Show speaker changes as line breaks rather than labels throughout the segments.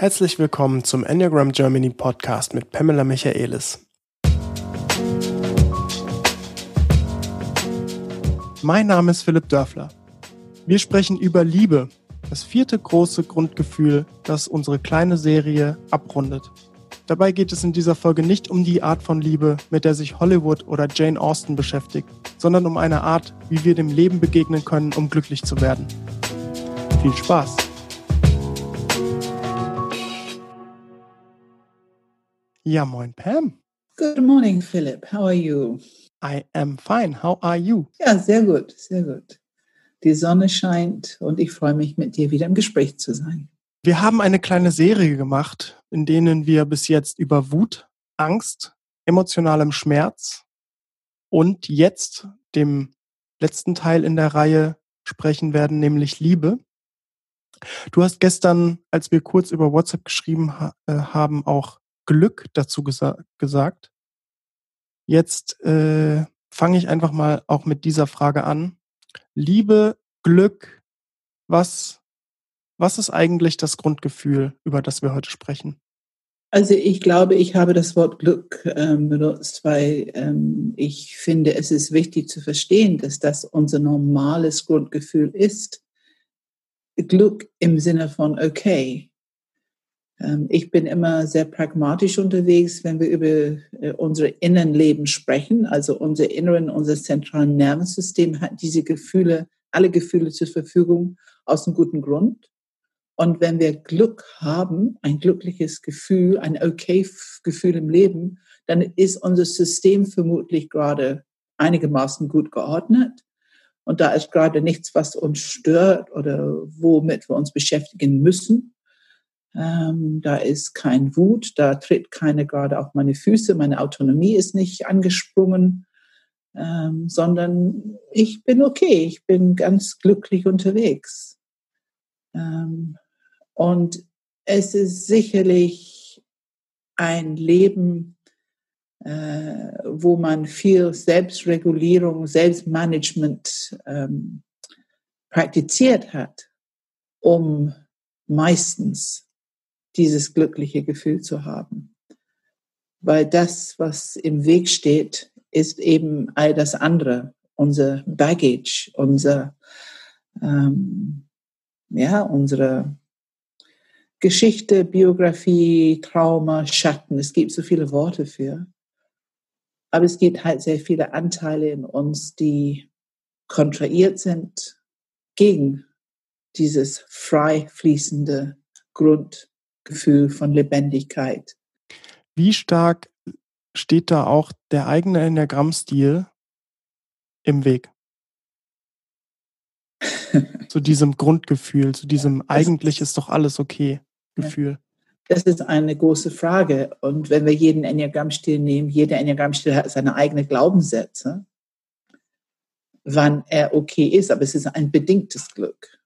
Herzlich willkommen zum Enneagram Germany Podcast mit Pamela Michaelis. Mein Name ist Philipp Dörfler. Wir sprechen über Liebe, das vierte große Grundgefühl, das unsere kleine Serie abrundet. Dabei geht es in dieser Folge nicht um die Art von Liebe, mit der sich Hollywood oder Jane Austen beschäftigt, sondern um eine Art, wie wir dem Leben begegnen können, um glücklich zu werden. Viel Spaß! Ja, moin Pam.
Good morning, Philip. How are you?
I am fine. How are you?
Ja, sehr gut, sehr gut. Die Sonne scheint und ich freue mich, mit dir wieder im Gespräch zu sein.
Wir haben eine kleine Serie gemacht, in denen wir bis jetzt über Wut, Angst, emotionalem Schmerz und jetzt dem letzten Teil in der Reihe sprechen werden, nämlich Liebe. Du hast gestern, als wir kurz über WhatsApp geschrieben ha äh, haben, auch Glück dazu gesa gesagt. Jetzt äh, fange ich einfach mal auch mit dieser Frage an. Liebe, Glück, was, was ist eigentlich das Grundgefühl, über das wir heute sprechen?
Also ich glaube, ich habe das Wort Glück ähm, benutzt, weil ähm, ich finde, es ist wichtig zu verstehen, dass das unser normales Grundgefühl ist. Glück im Sinne von okay. Ähm, ich bin immer sehr pragmatisch unterwegs, wenn wir über äh, unsere Innenleben sprechen. Also unser Inneren, unser zentrales Nervensystem hat diese Gefühle, alle Gefühle zur Verfügung aus einem guten Grund. Und wenn wir Glück haben, ein glückliches Gefühl, ein okay Gefühl im Leben, dann ist unser System vermutlich gerade einigermaßen gut geordnet. Und da ist gerade nichts, was uns stört oder womit wir uns beschäftigen müssen. Ähm, da ist kein Wut, da tritt keine gerade auf meine Füße, meine Autonomie ist nicht angesprungen, ähm, sondern ich bin okay, ich bin ganz glücklich unterwegs. Ähm, und es ist sicherlich ein Leben, äh, wo man viel Selbstregulierung, Selbstmanagement ähm, praktiziert hat, um meistens dieses glückliche Gefühl zu haben. Weil das, was im Weg steht, ist eben all das andere, unser Baggage, unser, ähm, ja, unsere Geschichte, Biografie, Trauma, Schatten. Es gibt so viele Worte für. Aber es gibt halt sehr viele Anteile in uns, die kontrahiert sind gegen dieses frei fließende Grund, Gefühl von Lebendigkeit.
Wie stark steht da auch der eigene Enneagrammstil im Weg? zu diesem Grundgefühl, zu diesem eigentlich ist doch alles okay Gefühl.
Das ist eine große Frage. Und wenn wir jeden Enneagrammstil nehmen, jeder Enneagrammstil hat seine eigenen Glaubenssätze, wann er okay ist, aber es ist ein bedingtes Glück.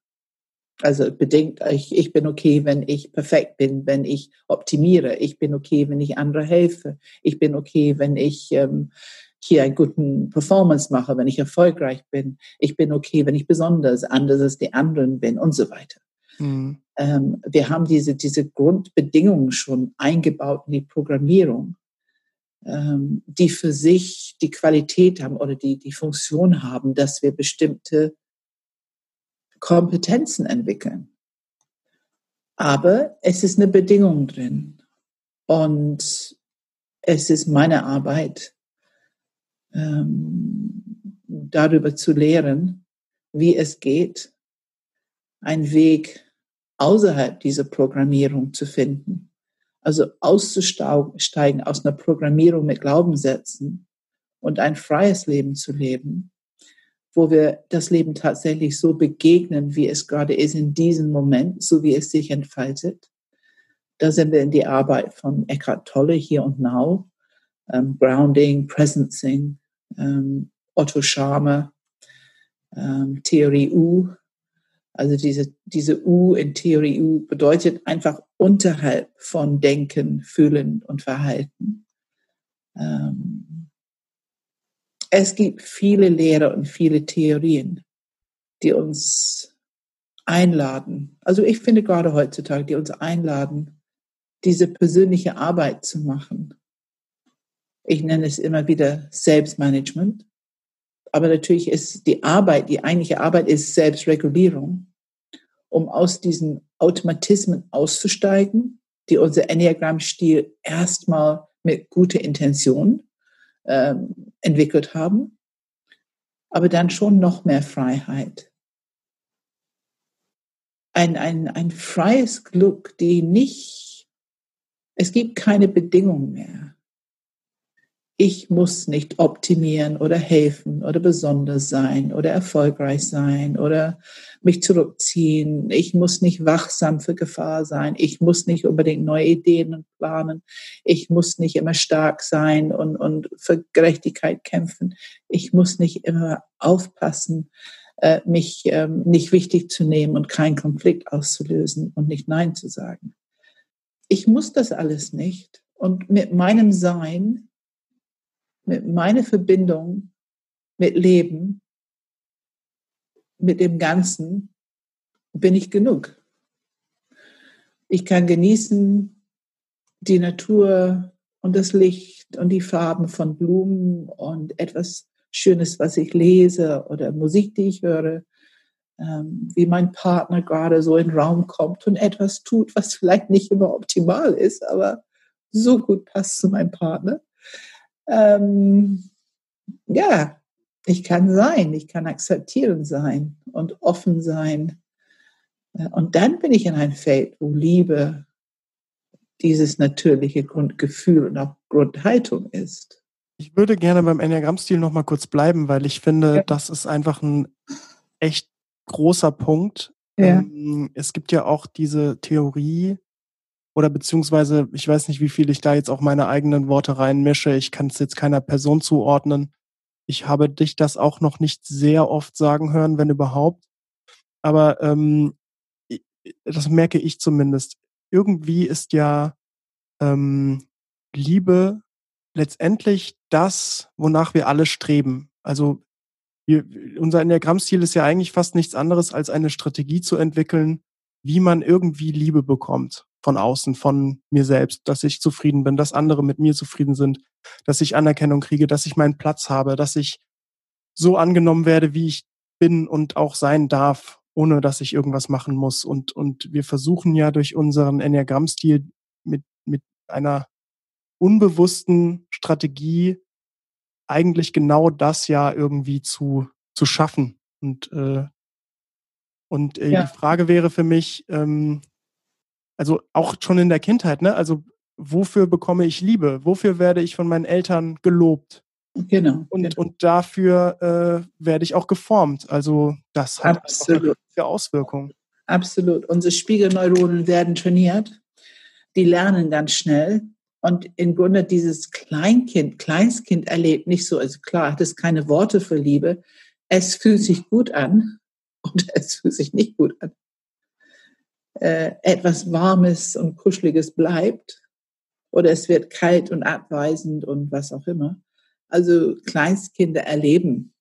Also bedingt, ich, ich bin okay, wenn ich perfekt bin, wenn ich optimiere. Ich bin okay, wenn ich andere helfe. Ich bin okay, wenn ich ähm, hier einen guten Performance mache, wenn ich erfolgreich bin. Ich bin okay, wenn ich besonders anders als die anderen bin und so weiter. Mhm. Ähm, wir haben diese, diese Grundbedingungen schon eingebaut in die Programmierung, ähm, die für sich die Qualität haben oder die, die Funktion haben, dass wir bestimmte Kompetenzen entwickeln. Aber es ist eine Bedingung drin. Und es ist meine Arbeit, ähm, darüber zu lehren, wie es geht, einen Weg außerhalb dieser Programmierung zu finden. Also auszusteigen aus einer Programmierung mit Glaubenssätzen und ein freies Leben zu leben wo wir das Leben tatsächlich so begegnen, wie es gerade ist in diesem Moment, so wie es sich entfaltet. Da sind wir in die Arbeit von Eckhart Tolle, hier und now, ähm, Grounding, Presencing, ähm, Otto Scharmer, ähm, Theorie U. Also diese, diese U in Theorie U bedeutet einfach unterhalb von Denken, Fühlen und Verhalten. Ähm, es gibt viele Lehrer und viele Theorien, die uns einladen. Also ich finde gerade heutzutage, die uns einladen, diese persönliche Arbeit zu machen. Ich nenne es immer wieder Selbstmanagement. Aber natürlich ist die Arbeit, die eigentliche Arbeit ist Selbstregulierung, um aus diesen Automatismen auszusteigen, die unser Enneagramm-Stil erstmal mit guter Intention ähm, entwickelt haben, aber dann schon noch mehr Freiheit. Ein, ein, ein freies Glück, die nicht, es gibt keine Bedingungen mehr ich muss nicht optimieren oder helfen oder besonders sein oder erfolgreich sein oder mich zurückziehen. Ich muss nicht wachsam für Gefahr sein. Ich muss nicht unbedingt neue Ideen planen. Ich muss nicht immer stark sein und, und für Gerechtigkeit kämpfen. Ich muss nicht immer aufpassen, äh, mich ähm, nicht wichtig zu nehmen und keinen Konflikt auszulösen und nicht Nein zu sagen. Ich muss das alles nicht. Und mit meinem Sein mit meiner Verbindung mit Leben, mit dem Ganzen, bin ich genug. Ich kann genießen die Natur und das Licht und die Farben von Blumen und etwas Schönes, was ich lese oder Musik, die ich höre, ähm, wie mein Partner gerade so in den Raum kommt und etwas tut, was vielleicht nicht immer optimal ist, aber so gut passt zu meinem Partner ähm, ja, ich kann sein, ich kann akzeptieren sein und offen sein. Äh, und dann bin ich in ein Feld, wo Liebe dieses natürliche Grundgefühl und auch Grundhaltung ist.
Ich würde gerne beim Enneagramm-Stil noch mal kurz bleiben, weil ich finde, ja. das ist einfach ein echt großer Punkt. Ja. Ähm, es gibt ja auch diese Theorie, oder beziehungsweise, ich weiß nicht, wie viel ich da jetzt auch meine eigenen Worte reinmische. Ich kann es jetzt keiner Person zuordnen. Ich habe dich das auch noch nicht sehr oft sagen hören, wenn überhaupt. Aber ähm, das merke ich zumindest. Irgendwie ist ja ähm, Liebe letztendlich das, wonach wir alle streben. Also wir, unser Enneagramm-Stil ist ja eigentlich fast nichts anderes, als eine Strategie zu entwickeln, wie man irgendwie Liebe bekommt von außen, von mir selbst, dass ich zufrieden bin, dass andere mit mir zufrieden sind, dass ich Anerkennung kriege, dass ich meinen Platz habe, dass ich so angenommen werde, wie ich bin und auch sein darf, ohne dass ich irgendwas machen muss. Und, und wir versuchen ja durch unseren Enneagramm-Stil mit, mit einer unbewussten Strategie eigentlich genau das ja irgendwie zu, zu schaffen. Und, äh, und äh, ja. die Frage wäre für mich, ähm, also auch schon in der Kindheit, ne? Also wofür bekomme ich Liebe? Wofür werde ich von meinen Eltern gelobt?
Genau.
Und,
genau.
und dafür äh, werde ich auch geformt. Also das hat
Absolut.
für Auswirkungen.
Absolut. Unsere Spiegelneuronen werden trainiert. Die lernen ganz schnell. Und im Grunde dieses Kleinkind, Kleinstkind erlebt nicht so, also klar, hat es keine Worte für Liebe. Es fühlt sich gut an und es fühlt sich nicht gut an äh, etwas Warmes und Kuscheliges bleibt oder es wird kalt und abweisend und was auch immer. Also Kleinstkinder erleben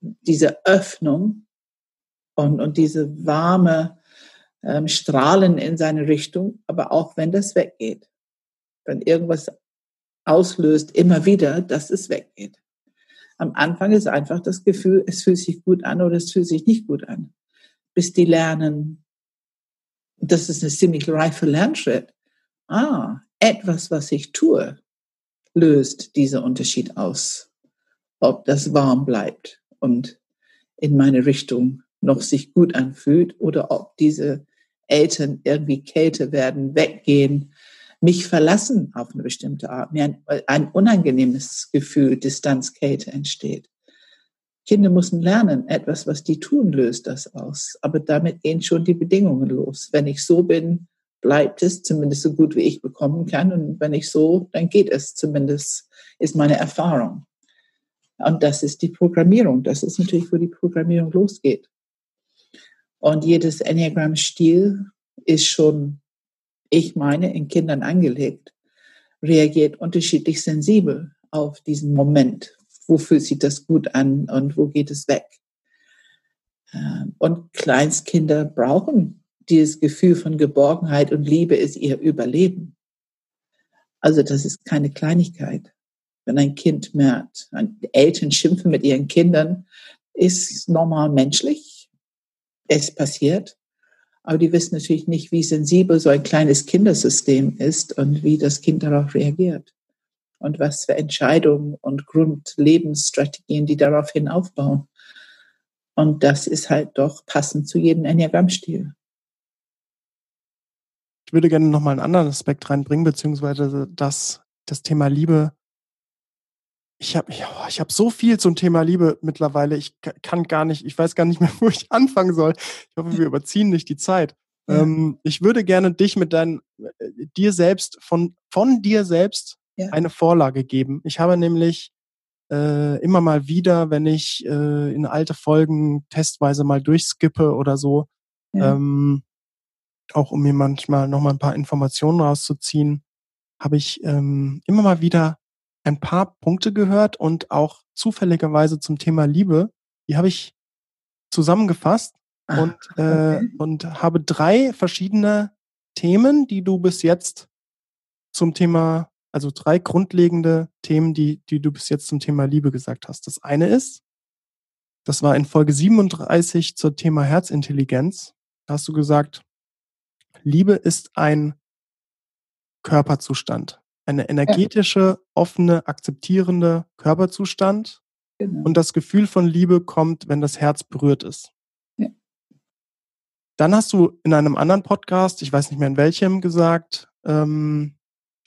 diese Öffnung und, und diese warme ähm, Strahlen in seine Richtung, aber auch wenn das weggeht, wenn irgendwas auslöst, immer wieder, dass es weggeht. Am Anfang ist einfach das Gefühl, es fühlt sich gut an oder es fühlt sich nicht gut an, bis die lernen, das ist ein ziemlich reifer Lernschritt. Ah, etwas, was ich tue, löst diesen Unterschied aus. Ob das warm bleibt und in meine Richtung noch sich gut anfühlt oder ob diese Eltern irgendwie kälter werden, weggehen, mich verlassen auf eine bestimmte Art, mir ein, ein unangenehmes Gefühl, Distanzkälte entsteht. Kinder müssen lernen, etwas, was die tun, löst das aus. Aber damit gehen schon die Bedingungen los. Wenn ich so bin, bleibt es zumindest so gut, wie ich bekommen kann. Und wenn ich so, dann geht es zumindest, ist meine Erfahrung. Und das ist die Programmierung. Das ist natürlich, wo die Programmierung losgeht. Und jedes Enneagram-Stil ist schon, ich meine, in Kindern angelegt, reagiert unterschiedlich sensibel auf diesen Moment, wo fühlt sich das gut an und wo geht es weg. Ähm, und Kleinstkinder brauchen dieses Gefühl von Geborgenheit und Liebe ist ihr Überleben. Also das ist keine Kleinigkeit. Wenn ein Kind merkt, Eltern schimpfen mit ihren Kindern, ist normal menschlich. Es passiert. Aber die wissen natürlich nicht, wie sensibel so ein kleines Kindersystem ist und wie das Kind darauf reagiert. Und was für Entscheidungen und Grundlebensstrategien die daraufhin aufbauen. Und das ist halt doch passend zu jedem Enneagramm-Stil.
Ich würde gerne nochmal einen anderen Aspekt reinbringen, beziehungsweise das, das Thema Liebe. Ich habe ja, ich hab so viel zum Thema Liebe mittlerweile. Ich kann gar nicht, ich weiß gar nicht mehr, wo ich anfangen soll. Ich hoffe, wir überziehen nicht die Zeit. Ja. Ähm, ich würde gerne dich mit deinem, äh, dir selbst, von, von dir selbst ja. eine Vorlage geben. Ich habe nämlich äh, immer mal wieder, wenn ich äh, in alte Folgen testweise mal durchskippe oder so, ja. ähm, auch um mir manchmal noch mal ein paar Informationen rauszuziehen, habe ich ähm, immer mal wieder ein paar Punkte gehört und auch zufälligerweise zum Thema Liebe. Die habe ich zusammengefasst ah, und, äh, okay. und habe drei verschiedene Themen, die du bis jetzt zum Thema also drei grundlegende Themen, die, die du bis jetzt zum Thema Liebe gesagt hast. Das eine ist, das war in Folge 37 zum Thema Herzintelligenz. Da hast du gesagt, Liebe ist ein Körperzustand, eine energetische, offene, akzeptierende Körperzustand. Genau. Und das Gefühl von Liebe kommt, wenn das Herz berührt ist. Ja. Dann hast du in einem anderen Podcast, ich weiß nicht mehr in welchem, gesagt, ähm,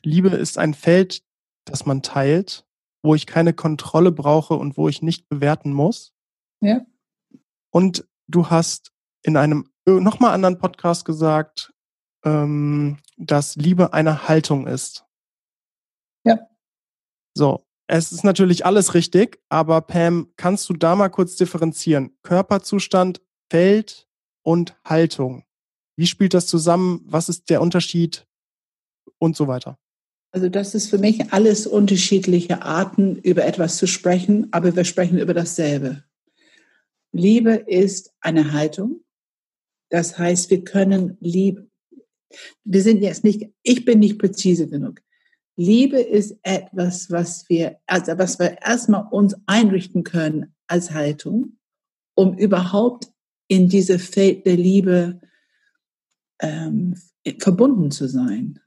Liebe ist ein Feld, das man teilt, wo ich keine Kontrolle brauche und wo ich nicht bewerten muss.
Ja.
Und du hast in einem nochmal anderen Podcast gesagt, ähm, dass Liebe eine Haltung ist.
Ja.
So, es ist natürlich alles richtig, aber Pam, kannst du da mal kurz differenzieren? Körperzustand, Feld und Haltung. Wie spielt das zusammen? Was ist der Unterschied? Und so weiter.
Also das ist für mich alles unterschiedliche Arten, über etwas zu sprechen, aber wir sprechen über dasselbe. Liebe ist eine Haltung. Das heißt, wir können Liebe, wir sind jetzt nicht, ich bin nicht präzise genug. Liebe ist etwas, was wir, also was wir erstmal uns einrichten können als Haltung, um überhaupt in diese Feld der Liebe ähm, verbunden zu sein.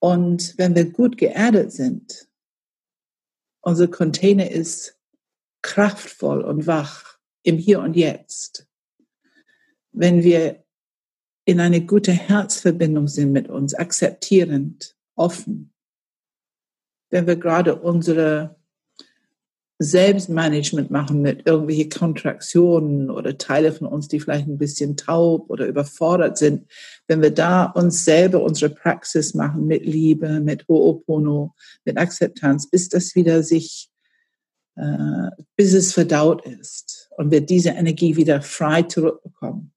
Und wenn wir gut geerdet sind, unser Container ist kraftvoll und wach im Hier und Jetzt. Wenn wir in eine gute Herzverbindung sind mit uns, akzeptierend, offen, wenn wir gerade unsere Selbstmanagement machen mit irgendwelche Kontraktionen oder Teile von uns, die vielleicht ein bisschen taub oder überfordert sind, wenn wir da uns selber unsere Praxis machen mit Liebe, mit Ho'opono, mit Akzeptanz, bis das wieder sich, äh, bis es verdaut ist und wir diese Energie wieder frei zurückbekommen.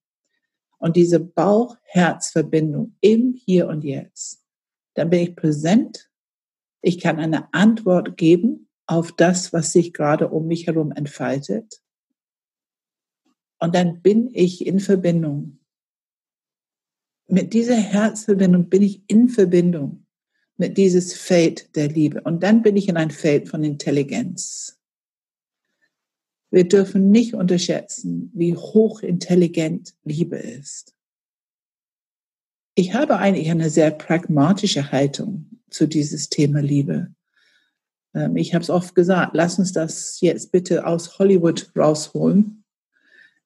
Und diese Bauch-Herz-Verbindung im Hier und Jetzt, dann bin ich präsent, ich kann eine Antwort geben auf das, was sich gerade um mich herum entfaltet. Und dann bin ich in Verbindung. Mit dieser Herzverbindung bin ich in Verbindung mit dieses Feld der Liebe. Und dann bin ich in ein Feld von Intelligenz. Wir dürfen nicht unterschätzen, wie hochintelligent Liebe ist. Ich habe eigentlich eine sehr pragmatische Haltung zu dieses Thema Liebe. Ähm, ich habe es oft gesagt, lass uns das jetzt bitte aus Hollywood rausholen.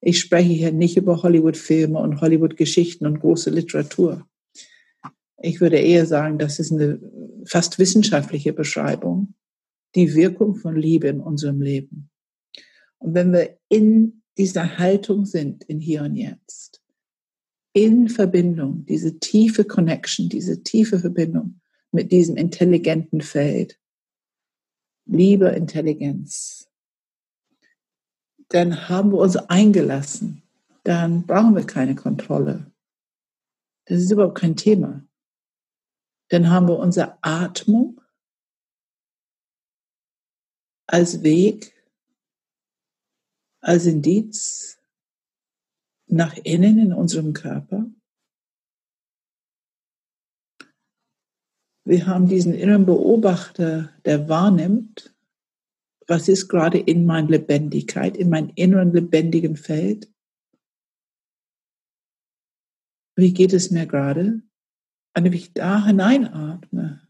Ich spreche hier nicht über Hollywood-Filme und Hollywood-Geschichten und große Literatur. Ich würde eher sagen, das ist eine fast wissenschaftliche Beschreibung, die Wirkung von Liebe in unserem Leben. Und wenn wir in dieser Haltung sind, in hier und jetzt, in Verbindung, diese tiefe Connection, diese tiefe Verbindung mit diesem intelligenten Feld, Liebe, Intelligenz, dann haben wir uns eingelassen. Dann brauchen wir keine Kontrolle. Das ist überhaupt kein Thema. Dann haben wir unsere Atmung als Weg, als Indiz, nach innen in unserem Körper. Wir haben diesen inneren Beobachter, der wahrnimmt, was ist gerade in meiner Lebendigkeit, in meinem inneren lebendigen Feld. Wie geht es mir gerade? Und wenn ich da hineinatme,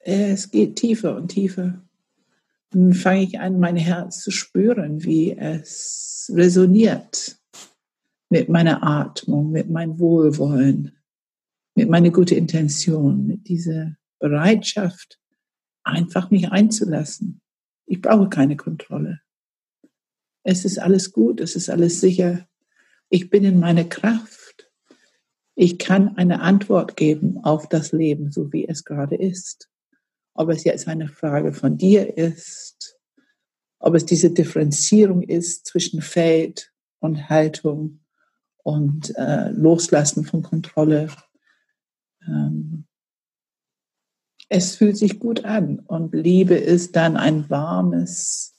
es geht tiefer und tiefer. Dann fange ich an, mein Herz zu spüren, wie es resoniert mit meiner Atmung, mit meinem Wohlwollen, mit meiner guten Intention, mit dieser Bereitschaft, einfach mich einzulassen. Ich brauche keine Kontrolle. Es ist alles gut, es ist alles sicher. Ich bin in meiner Kraft. Ich kann eine Antwort geben auf das Leben, so wie es gerade ist ob es jetzt eine Frage von dir ist, ob es diese Differenzierung ist zwischen Feld und Haltung und äh, Loslassen von Kontrolle. Ähm, es fühlt sich gut an und Liebe ist dann ein warmes,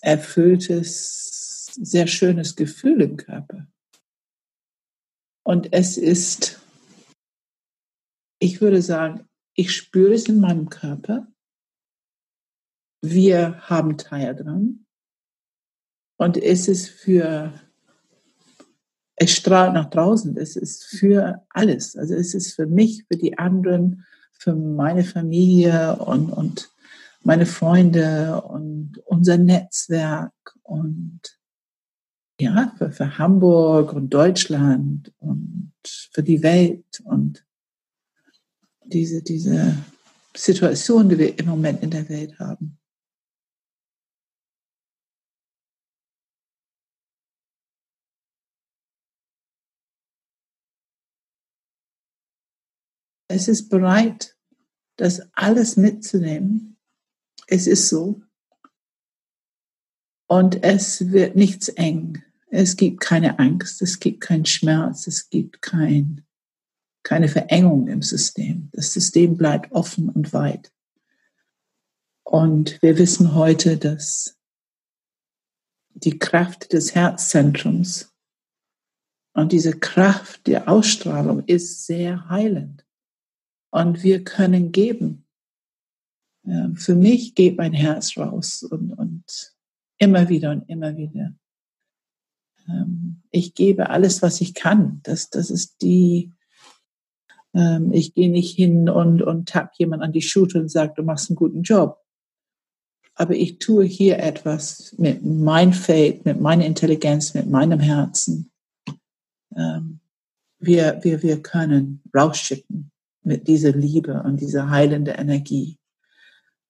erfülltes, sehr schönes Gefühl im Körper. Und es ist, ich würde sagen, ich spüre es in meinem Körper. Wir haben Teil dran. Und es ist für, es strahlt nach draußen. Es ist für alles. Also es ist für mich, für die anderen, für meine Familie und, und meine Freunde und unser Netzwerk und ja, für, für Hamburg und Deutschland und für die Welt und diese, diese Situation, die wir im Moment in der Welt haben. Es ist bereit, das alles mitzunehmen. Es ist so. Und es wird nichts eng. Es gibt keine Angst, es gibt keinen Schmerz, es gibt kein keine Verengung im System. Das System bleibt offen und weit. Und wir wissen heute, dass die Kraft des Herzzentrums und diese Kraft der Ausstrahlung ist sehr heilend. Und wir können geben. Für mich geht mein Herz raus und, und immer wieder und immer wieder. Ähm, ich gebe alles, was ich kann. Das, das ist die, ähm, ich gehe nicht hin und, und tapp jemand an die Schulter und sage, du machst einen guten Job. Aber ich tue hier etwas mit meinem Feld, mit meiner Intelligenz, mit meinem Herzen. Ähm, wir, wir, wir können rausschicken mit dieser Liebe und dieser heilenden Energie.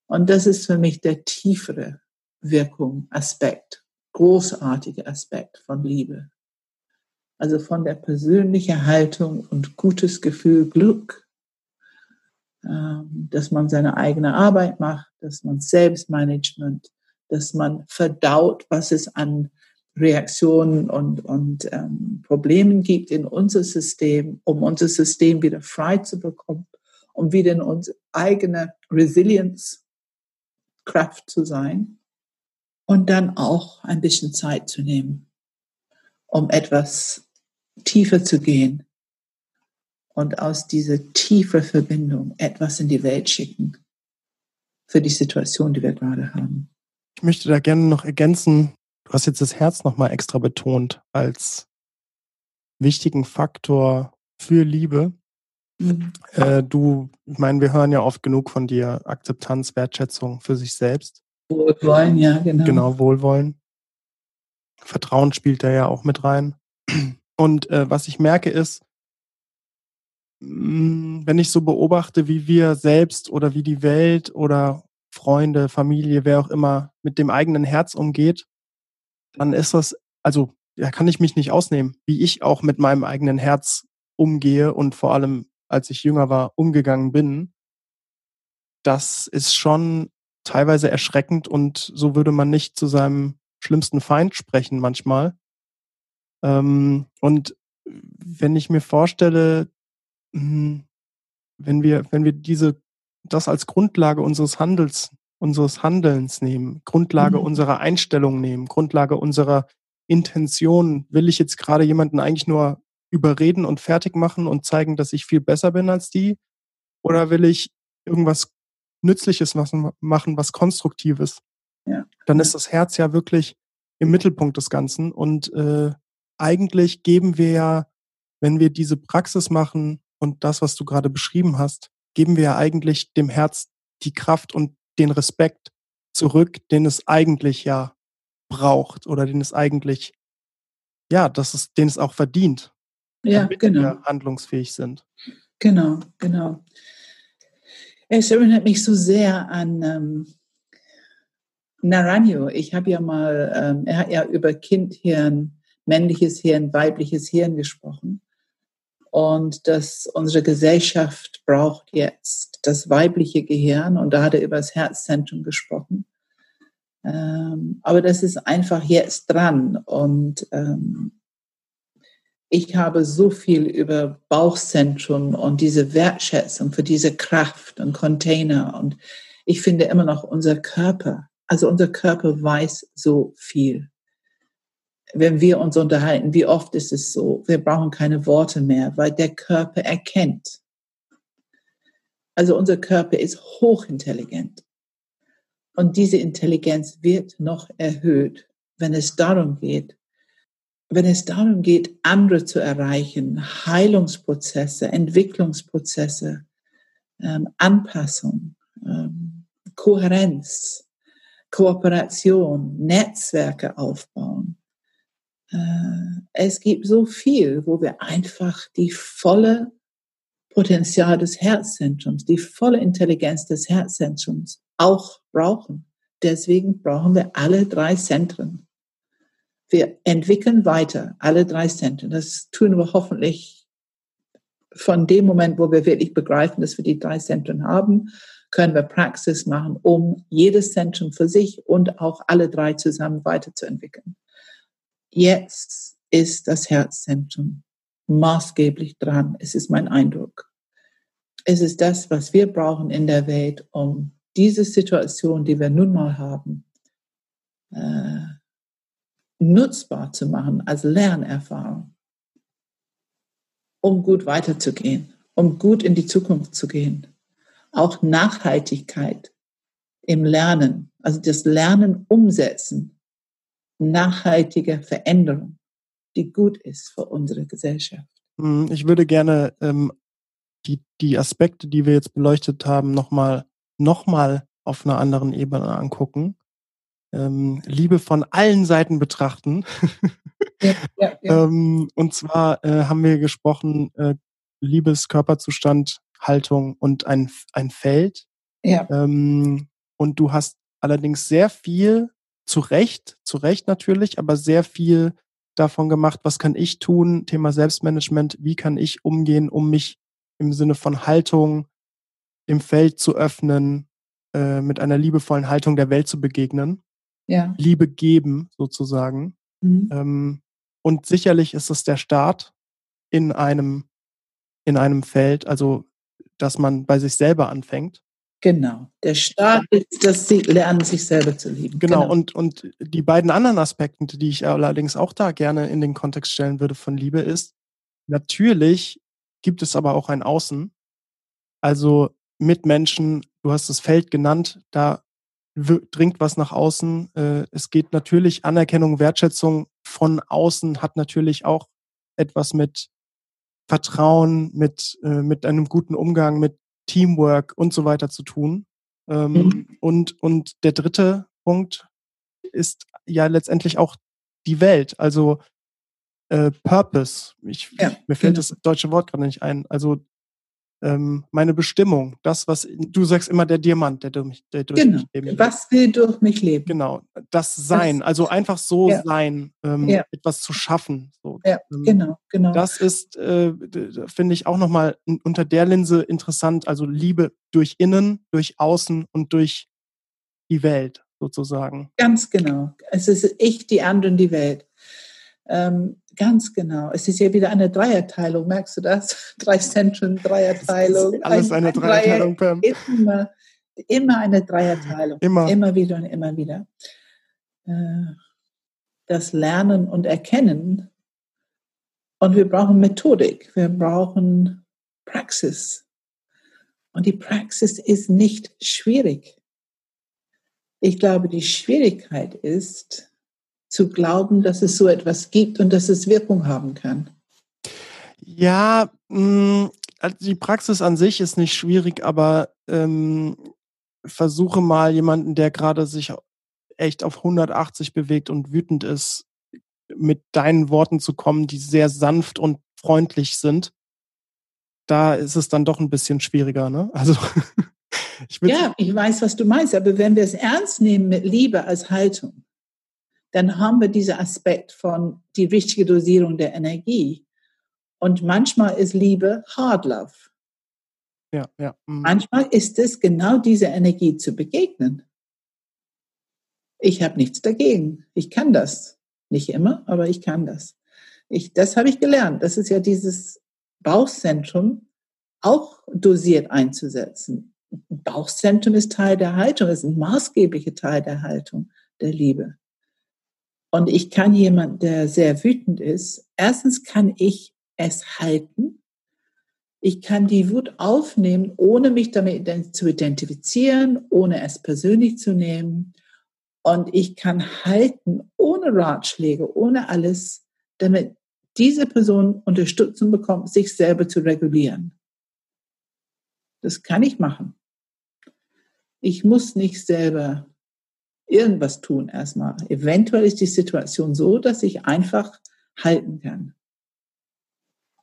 Und das ist für mich der tiefere Wirkung, Aspekt, großartige Aspekt von Liebe also von der persönlichen Haltung und gutes Gefühl, Glück, ähm, dass man seine eigene Arbeit macht, dass man Selbstmanagement, dass man verdaut, was es an Reaktionen und, und ähm, Problemen gibt in unser System, um unser System wieder frei zu bekommen, um wieder in unsere eigene Resilience, Kraft zu sein und dann auch ein bisschen Zeit zu nehmen, um etwas tiefer zu gehen und aus dieser tiefen Verbindung etwas in die Welt schicken für die Situation, die wir gerade haben.
Ich möchte da gerne noch ergänzen, du hast jetzt das Herz nochmal extra betont als wichtigen Faktor für Liebe. Mhm. Äh, du, ich meine, wir hören ja oft genug von dir Akzeptanz, Wertschätzung für sich selbst.
Wohlwollen, ja, genau.
Genau, Wohlwollen. Vertrauen spielt da ja auch mit rein. Und äh, was ich merke ist, mh, hm, wenn ich so beobachte, wie wir selbst oder wie die Welt oder Freunde, Familie, wer auch immer mit dem eigenen Herz umgeht, dann ist das, also da kann ich mich nicht ausnehmen, wie ich auch mit meinem eigenen Herz umgehe und vor allem, als ich jünger war, umgegangen bin. Das ist schon teilweise erschreckend und so würde man nicht zu seinem schlimmsten Feind sprechen manchmal. Ähm, und wenn ich mir vorstelle, hm, wenn wir, wenn wir diese, das als Grundlage unseres Handels unseres Handelns nehmen, Grundlage mhm. unserer Einstellung nehmen, Grundlage unserer Intention. Will ich jetzt gerade jemanden eigentlich nur überreden und fertig machen und zeigen, dass ich viel besser bin als die? Oder will ich irgendwas Nützliches machen, was Konstruktives? Ja. Dann ist das Herz ja wirklich im Mittelpunkt des Ganzen. Und äh, eigentlich geben wir ja, wenn wir diese Praxis machen und das, was du gerade beschrieben hast, geben wir ja eigentlich dem Herz die Kraft und den Respekt zurück, den es eigentlich ja braucht oder den es eigentlich, ja, das ist, den es auch verdient.
Ja, genau. Wir
handlungsfähig sind.
Genau, genau. Es erinnert mich so sehr an ähm, Naranjo. Ich habe ja mal, ähm, er hat ja über Kindhirn, männliches Hirn, weibliches Hirn gesprochen. Und dass unsere Gesellschaft braucht jetzt das weibliche Gehirn. Und da hat er über das Herzzentrum gesprochen. Ähm, aber das ist einfach jetzt dran. Und ähm, ich habe so viel über Bauchzentrum und diese Wertschätzung für diese Kraft und Container. Und ich finde immer noch unser Körper, also unser Körper weiß so viel. Wenn wir uns unterhalten, wie oft ist es so? Wir brauchen keine Worte mehr, weil der Körper erkennt. Also unser Körper ist hochintelligent. Und diese Intelligenz wird noch erhöht, wenn es darum geht, wenn es darum geht, andere zu erreichen, Heilungsprozesse, Entwicklungsprozesse, ähm, Anpassung, ähm, Kohärenz, Kooperation, Netzwerke aufbauen. Äh, es gibt so viel, wo wir einfach die volle Potenzial des Herzzentrums, die volle Intelligenz des Herzzentrums auch brauchen. Deswegen brauchen wir alle drei Zentren. Wir entwickeln weiter alle drei Zentren. Das tun wir hoffentlich von dem Moment, wo wir wirklich begreifen, dass wir die drei Zentren haben, können wir Praxis machen, um jedes Zentrum für sich und auch alle drei zusammen weiterzuentwickeln. Jetzt ist das Herzzentrum maßgeblich dran. Es ist mein Eindruck. Es ist das, was wir brauchen in der Welt, um diese Situation, die wir nun mal haben, äh, nutzbar zu machen als Lernerfahrung, um gut weiterzugehen, um gut in die Zukunft zu gehen. Auch Nachhaltigkeit im Lernen, also das Lernen umsetzen, nachhaltige Veränderung, die gut ist für unsere Gesellschaft.
Hm, ich würde gerne ähm, die, die Aspekte, die wir jetzt beleuchtet haben, nochmal noch mal auf einer anderen Ebene angucken ähm, Liebe von allen Seiten betrachten. Ja, ja, ja. ähm, und zwar äh, haben wir gesprochen, äh, Liebes, Körperzustand, Haltung und ein, ein Feld. Ja. Ähm, und du hast allerdings sehr viel, zu Recht, zu Recht natürlich, aber sehr viel davon gemacht, was kann ich tun, Thema Selbstmanagement, wie kann ich umgehen, um mich im Sinne von Haltung im Feld zu öffnen, äh, mit einer liebevollen Haltung der Welt zu begegnen ja. Liebe geben, sozusagen. Mhm. Ähm, und sicherlich ist es der Start in einem, in einem Feld, also dass man bei sich selber anfängt.
Genau. Der Start ist, dass sie lernen, sich selber zu lieben.
Genau. genau. Und, und die beiden anderen Aspekte, die ich allerdings auch da gerne in den Kontext stellen würde von Liebe, ist, natürlich gibt es aber auch ein Außen. Also mit Menschen, du hast das Feld genannt, da dringt was nach außen. Äh, es geht natürlich Anerkennung, Wertschätzung von außen hat natürlich auch etwas mit Vertrauen, mit, äh, mit einem guten Umgang, mit Teamwork und so weiter zu tun. Ähm, mhm. und, und der dritte Punkt ist ja letztendlich auch die Welt, also äh, Purpose. Ich, ja, mir fällt genau. das deutsche Wort gerade nicht ein. Also ähm, meine Bestimmung, das, was du sagst immer der Diamant, der durch, der durch
genau. mich leben Was will durch mich leben?
Genau, das Sein, das, also einfach so ja. sein, ähm, ja. etwas zu schaffen. So.
Ja, ähm, genau, genau.
Das ist, äh, finde ich, auch nochmal unter der Linse interessant, also Liebe durch Innen, durch Außen und durch die Welt sozusagen.
Ganz genau. Es ist ich, die anderen, die Welt. Ähm, ganz genau. Es ist ja wieder eine Dreierteilung, merkst du das? Drei Zentren, Dreierteilung.
Alles eine ein, Dreierteilung, Pam.
Immer immer eine Dreierteilung.
Immer.
Immer wieder und immer wieder. Äh, das Lernen und Erkennen. Und wir brauchen Methodik. Wir brauchen Praxis. Und die Praxis ist nicht schwierig. Ich glaube, die Schwierigkeit ist, zu glauben, dass es so etwas gibt und dass es Wirkung haben kann.
Ja, mh, mm, also die Praxis an sich ist nicht schwierig, aber ähm, versuche mal jemanden, der gerade sich echt auf 180 bewegt und wütend ist, mit deinen Worten zu kommen, die sehr sanft und freundlich sind. Da ist es dann doch ein bisschen schwieriger, ne? Also
ich ja, ich weiß, was du meinst, aber wenn wir es ernst nehmen mit Liebe als Haltung, dann haben wir diesen Aspekt von die richtige Dosierung der Energie. Und manchmal ist Liebe Hard Love.
Ja, ja.
Mhm. Manchmal ist es genau diese Energie zu begegnen. Ich habe nichts dagegen. Ich kann das. Nicht immer, aber ich kann das. Ich, das habe ich gelernt. Das ist ja dieses Bauchzentrum auch dosiert einzusetzen. Bauchzentrum ist Teil der Haltung, ist ein maßgeblicher Teil der Haltung der Liebe. Und ich kann jemand, der sehr wütend ist, erstens kann ich es halten. Ich kann die Wut aufnehmen, ohne mich damit zu identifizieren, ohne es persönlich zu nehmen. Und ich kann halten, ohne Ratschläge, ohne alles, damit diese Person Unterstützung bekommt, sich selber zu regulieren. Das kann ich machen. Ich muss nicht selber irgendwas tun erstmal. Eventuell ist die Situation so, dass ich einfach halten kann.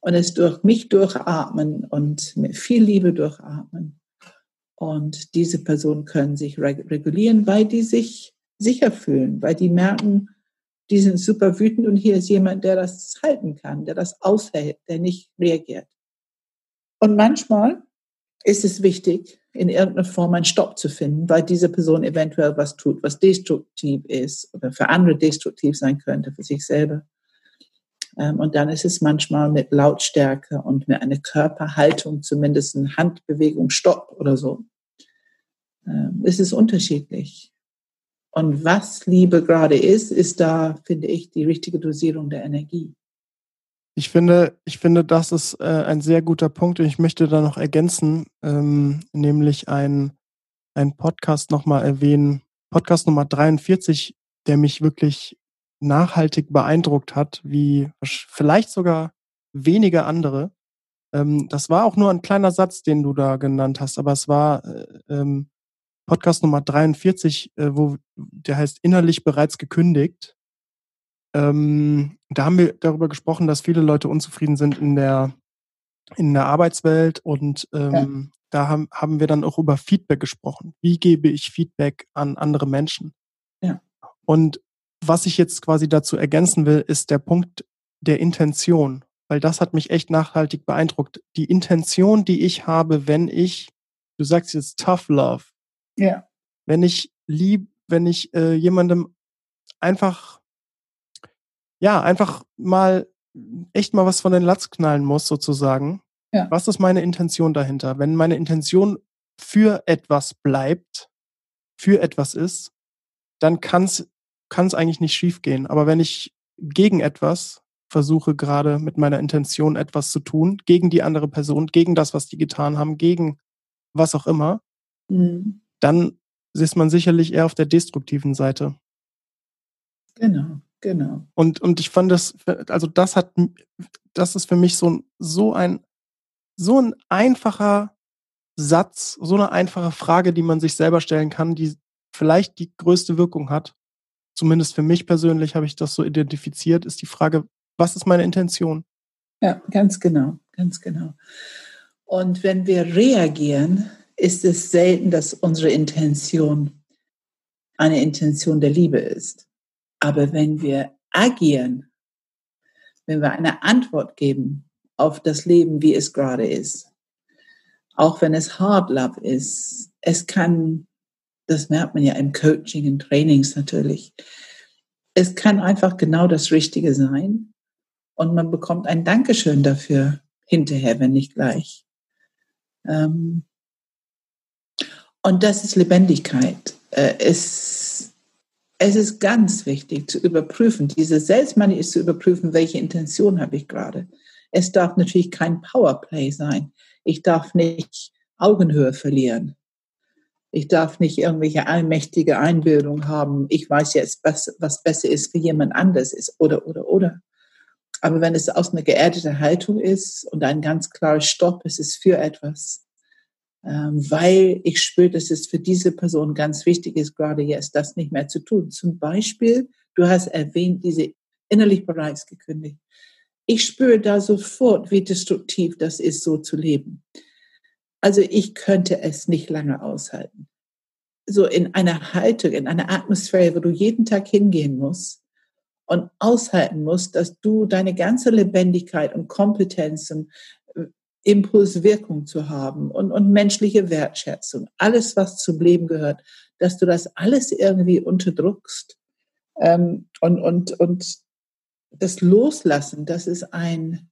Und es durch mich durchatmen und mit viel Liebe durchatmen. Und diese Personen können sich regulieren, weil die sich sicher fühlen, weil die merken, die sind super wütend und hier ist jemand, der das halten kann, der das aushält, der nicht reagiert. Und manchmal ist es wichtig, in irgendeiner Form einen Stopp zu finden, weil diese Person eventuell was tut, was destruktiv ist oder für andere destruktiv sein könnte, für sich selber. Ähm, und dann ist es manchmal mit Lautstärke und mit einer Körperhaltung, zumindest eine Handbewegung, Stopp oder so. Ähm, es ist unterschiedlich. Und was Liebe gerade ist, ist da, finde ich, die richtige Dosierung der Energie.
Ich finde, ich finde, das ist äh, ein sehr guter Punkt und ich möchte da noch ergänzen, ähm, nämlich ein, ein Podcast nochmal erwähnen, Podcast Nummer 43, der mich wirklich nachhaltig beeindruckt hat, wie vielleicht sogar wenige andere. Ähm, das war auch nur ein kleiner Satz, den du da genannt hast, aber es war äh, ähm, Podcast Nummer 43, äh, wo der heißt innerlich bereits gekündigt. Ähm, da haben wir darüber gesprochen, dass viele Leute unzufrieden sind in der, in der Arbeitswelt und ähm, ja. da haben, haben wir dann auch über Feedback gesprochen. Wie gebe ich Feedback an andere Menschen?
Ja.
Und was ich jetzt quasi dazu ergänzen will, ist der Punkt der Intention, weil das hat mich echt nachhaltig beeindruckt. Die Intention, die ich habe, wenn ich, du sagst jetzt Tough Love,
ja.
wenn ich lieb, wenn ich äh, jemandem einfach ja, einfach mal echt mal was von den Latz knallen muss, sozusagen.
Ja.
Was ist meine Intention dahinter? Wenn meine Intention für etwas bleibt, für etwas ist, dann kann es eigentlich nicht schiefgehen. Aber wenn ich gegen etwas versuche, gerade mit meiner Intention etwas zu tun, gegen die andere Person, gegen das, was die getan haben, gegen was auch immer, mhm. dann ist man sicherlich eher auf der destruktiven Seite.
Genau. Genau.
Und, und ich fand das, also das hat, das ist für mich so, so ein, so ein einfacher Satz, so eine einfache Frage, die man sich selber stellen kann, die vielleicht die größte Wirkung hat. Zumindest für mich persönlich habe ich das so identifiziert, ist die Frage, was ist meine Intention?
Ja, ganz genau, ganz genau. Und wenn wir reagieren, ist es selten, dass unsere Intention eine Intention der Liebe ist. Aber wenn wir agieren, wenn wir eine Antwort geben auf das Leben, wie es gerade ist, auch wenn es Hard Love ist, es kann, das merkt man ja im Coaching, in Trainings natürlich, es kann einfach genau das Richtige sein und man bekommt ein Dankeschön dafür hinterher, wenn nicht gleich. Ähm, Und das ist Lebendigkeit. Äh, es, es ist ganz wichtig zu überprüfen, diese Selbstmanie ist zu überprüfen, welche Intention habe ich gerade. Es darf natürlich kein Powerplay sein. Ich darf nicht Augenhöhe verlieren. Ich darf nicht irgendwelche allmächtige Einbildung haben. Ich weiß jetzt, was, was besser ist für jemand anderes ist oder, oder, oder. Aber wenn es aus einer geerdeten Haltung ist und ein ganz klarer Stopp, es ist für etwas, weil ich spüre, dass es für diese Person ganz wichtig ist, gerade jetzt das nicht mehr zu tun. Zum Beispiel, du hast erwähnt, diese innerlich bereits gekündigt. Ich spüre da sofort, wie destruktiv das ist, so zu leben. Also ich könnte es nicht lange aushalten. So in einer Haltung, in einer Atmosphäre, wo du jeden Tag hingehen musst und aushalten musst, dass du deine ganze Lebendigkeit und Kompetenz und äh, Impulswirkung zu haben und, und menschliche Wertschätzung, alles, was zum Leben gehört, dass du das alles irgendwie unterdrückst. Ähm, und, und, und das Loslassen, das ist ein,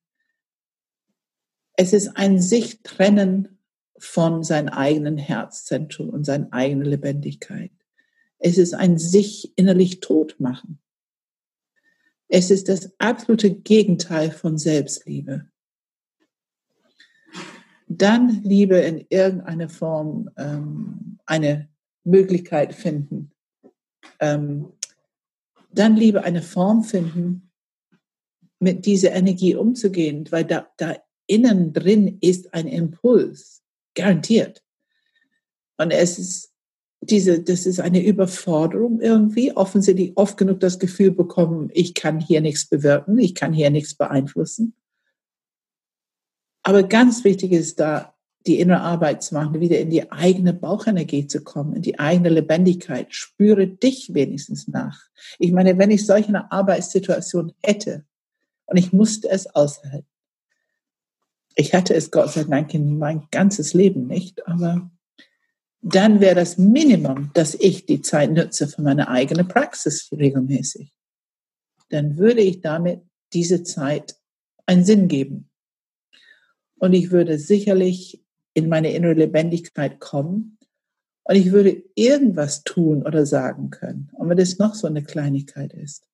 es ist ein sich trennen von seinem eigenen Herzzentrum und seiner eigenen Lebendigkeit. Es ist ein sich innerlich tot machen. Es ist das absolute Gegenteil von Selbstliebe. Dann Liebe in irgendeiner Form ähm, eine Möglichkeit finden. Ähm, dann Liebe eine Form finden, mit dieser Energie umzugehen, weil da, da innen drin ist ein Impuls. Garantiert. Und es ist diese, das ist eine Überforderung irgendwie. Offensichtlich oft genug das Gefühl bekommen, ich kann hier nichts bewirken, ich kann hier nichts beeinflussen. Aber ganz wichtig ist da, die innere Arbeit zu machen, wieder in die eigene Bauchenergie zu kommen, in die eigene Lebendigkeit. Spüre dich wenigstens nach. Ich meine, wenn ich solch eine Arbeitssituation hätte und ich musste es aushalten, ich hatte es Gott sei Dank in mein ganzes Leben nicht, aber dann wäre das Minimum, dass ich die Zeit nutze für meine eigene Praxis regelmäßig. Dann würde ich damit diese Zeit einen Sinn geben. Und ich würde sicherlich in meine innere Lebendigkeit kommen und ich würde irgendwas tun oder sagen können. Und wenn das noch so eine Kleinigkeit ist.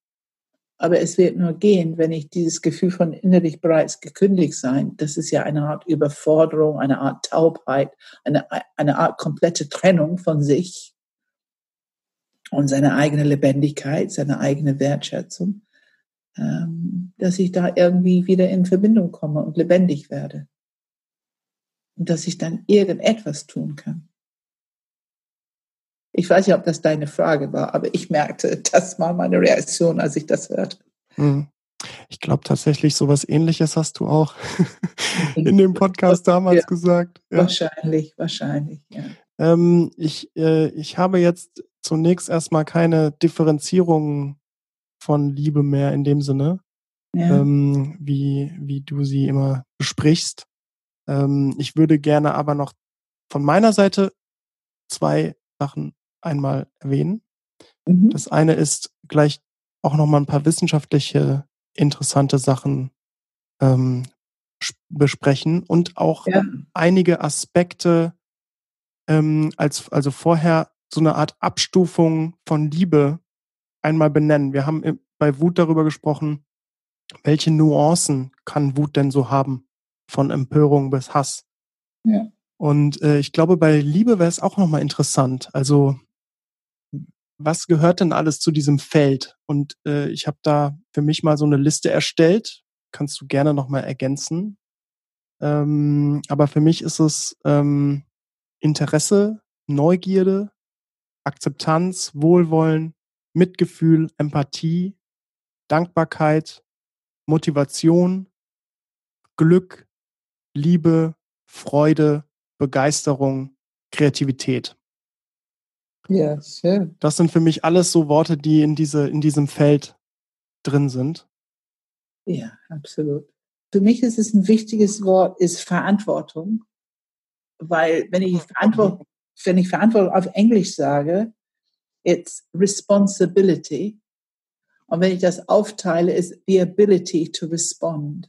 Aber es wird nur gehen, wenn ich dieses Gefühl von innerlich bereits gekündigt sein, das ist ja eine Art Überforderung, eine Art Taubheit, eine, eine Art komplette Trennung von sich und seine eigene Lebendigkeit, seine eigene Wertschätzung, ähm, dass ich da irgendwie wieder in Verbindung komme und lebendig werde. Und dass ich dann irgendetwas tun kann. Ich weiß nicht, ob das deine Frage war, aber ich merkte, das war meine Reaktion, als ich das hörte. Hm.
Ich glaube tatsächlich, so was ähnliches hast du auch in dem Podcast damals ja, gesagt.
Ja. Wahrscheinlich, wahrscheinlich, ja.
Ähm, ich, äh, ich habe jetzt zunächst erstmal keine Differenzierung von Liebe mehr in dem Sinne, ja. ähm, wie, wie du sie immer besprichst. Ähm, ich würde gerne aber noch von meiner Seite zwei Sachen einmal erwähnen. Mhm. Das eine ist gleich auch nochmal ein paar wissenschaftliche interessante Sachen ähm, besprechen und auch ja. einige Aspekte ähm, als also vorher so eine Art Abstufung von Liebe einmal benennen. Wir haben bei Wut darüber gesprochen, welche Nuancen kann Wut denn so haben, von Empörung bis Hass. Ja. Und äh, ich glaube, bei Liebe wäre es auch nochmal interessant. Also was gehört denn alles zu diesem Feld? Und äh, ich habe da für mich mal so eine Liste erstellt. Kannst du gerne nochmal ergänzen. Ähm, aber für mich ist es ähm, Interesse, Neugierde, Akzeptanz, Wohlwollen, Mitgefühl, Empathie, Dankbarkeit, Motivation, Glück, Liebe, Freude, Begeisterung, Kreativität.
Ja, schön.
Das sind für mich alles so Worte, die in, diese, in diesem Feld drin sind.
Ja, absolut. Für mich ist es ein wichtiges Wort, ist Verantwortung. Weil wenn ich Verantwortung, wenn ich Verantwortung auf Englisch sage, it's responsibility. Und wenn ich das aufteile, ist the ability to respond.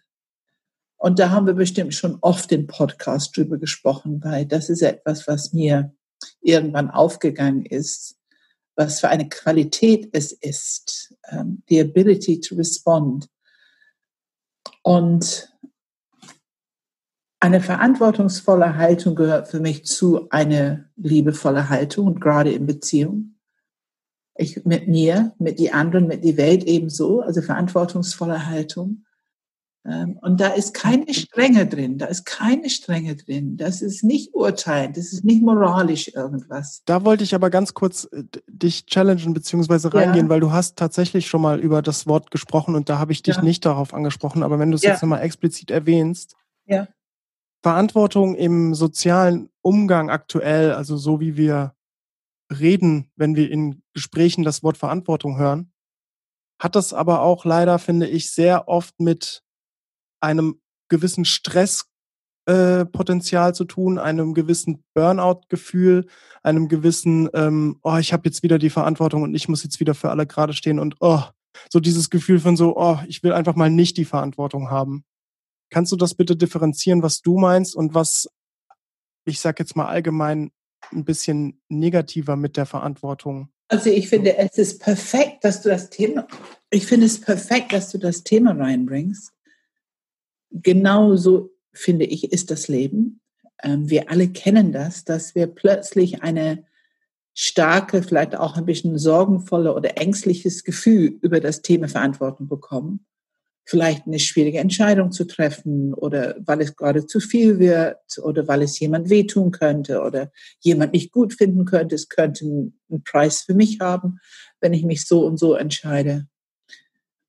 Und da haben wir bestimmt schon oft im Podcast drüber gesprochen, weil das ist etwas, was mir irgendwann aufgegangen ist, was für eine Qualität es ist, um, ähm, the ability to respond. Und eine verantwortungsvolle Haltung gehört für mich zu eine liebevolle Haltung und gerade in Beziehung. Ich mit mir, mit die anderen, mit die Welt ebenso, also verantwortungsvolle Haltung. Ähm, und da ist keine Strenge drin, da ist keine Strenge drin. Das ist nicht urteilend, das ist nicht moralisch irgendwas.
Da wollte ich aber ganz kurz äh, dich challengen beziehungsweise reingehen, ja. weil du hast tatsächlich schon mal über das Wort gesprochen und da habe ich dich ja. nicht darauf angesprochen. Aber wenn du es ja. jetzt nochmal explizit erwähnst,
ja.
Verantwortung im sozialen Umgang aktuell, also so wie wir reden, wenn wir in Gesprächen das Wort Verantwortung hören, hat das aber auch leider, finde ich, sehr oft mit einem gewissen Stresspotenzial äh, zu tun, einem gewissen Burnout-Gefühl, einem gewissen, ähm, oh, ich habe jetzt wieder die Verantwortung und ich muss jetzt wieder für alle gerade stehen und oh, so dieses Gefühl von so, oh, ich will einfach mal nicht die Verantwortung haben. Kannst du das bitte differenzieren, was du meinst und was, ich sag jetzt mal allgemein, ein bisschen negativer mit der Verantwortung?
Also ich finde, es ist perfekt, dass du das Thema, ich finde es perfekt, dass du das Thema reinbringst, genauso finde ich, ist das Leben. Ähm, wir alle kennen das, dass wir plötzlich eine starke, vielleicht auch ein bisschen sorgenvolle oder ängstliches Gefühl über das Thema Verantwortung bekommen. Vielleicht eine schwierige Entscheidung zu treffen oder weil es gerade zu viel wird oder weil es jemand wehtun könnte oder jemand nicht gut finden könnte. Es könnte einen Preis für mich haben, wenn ich mich so und so entscheide.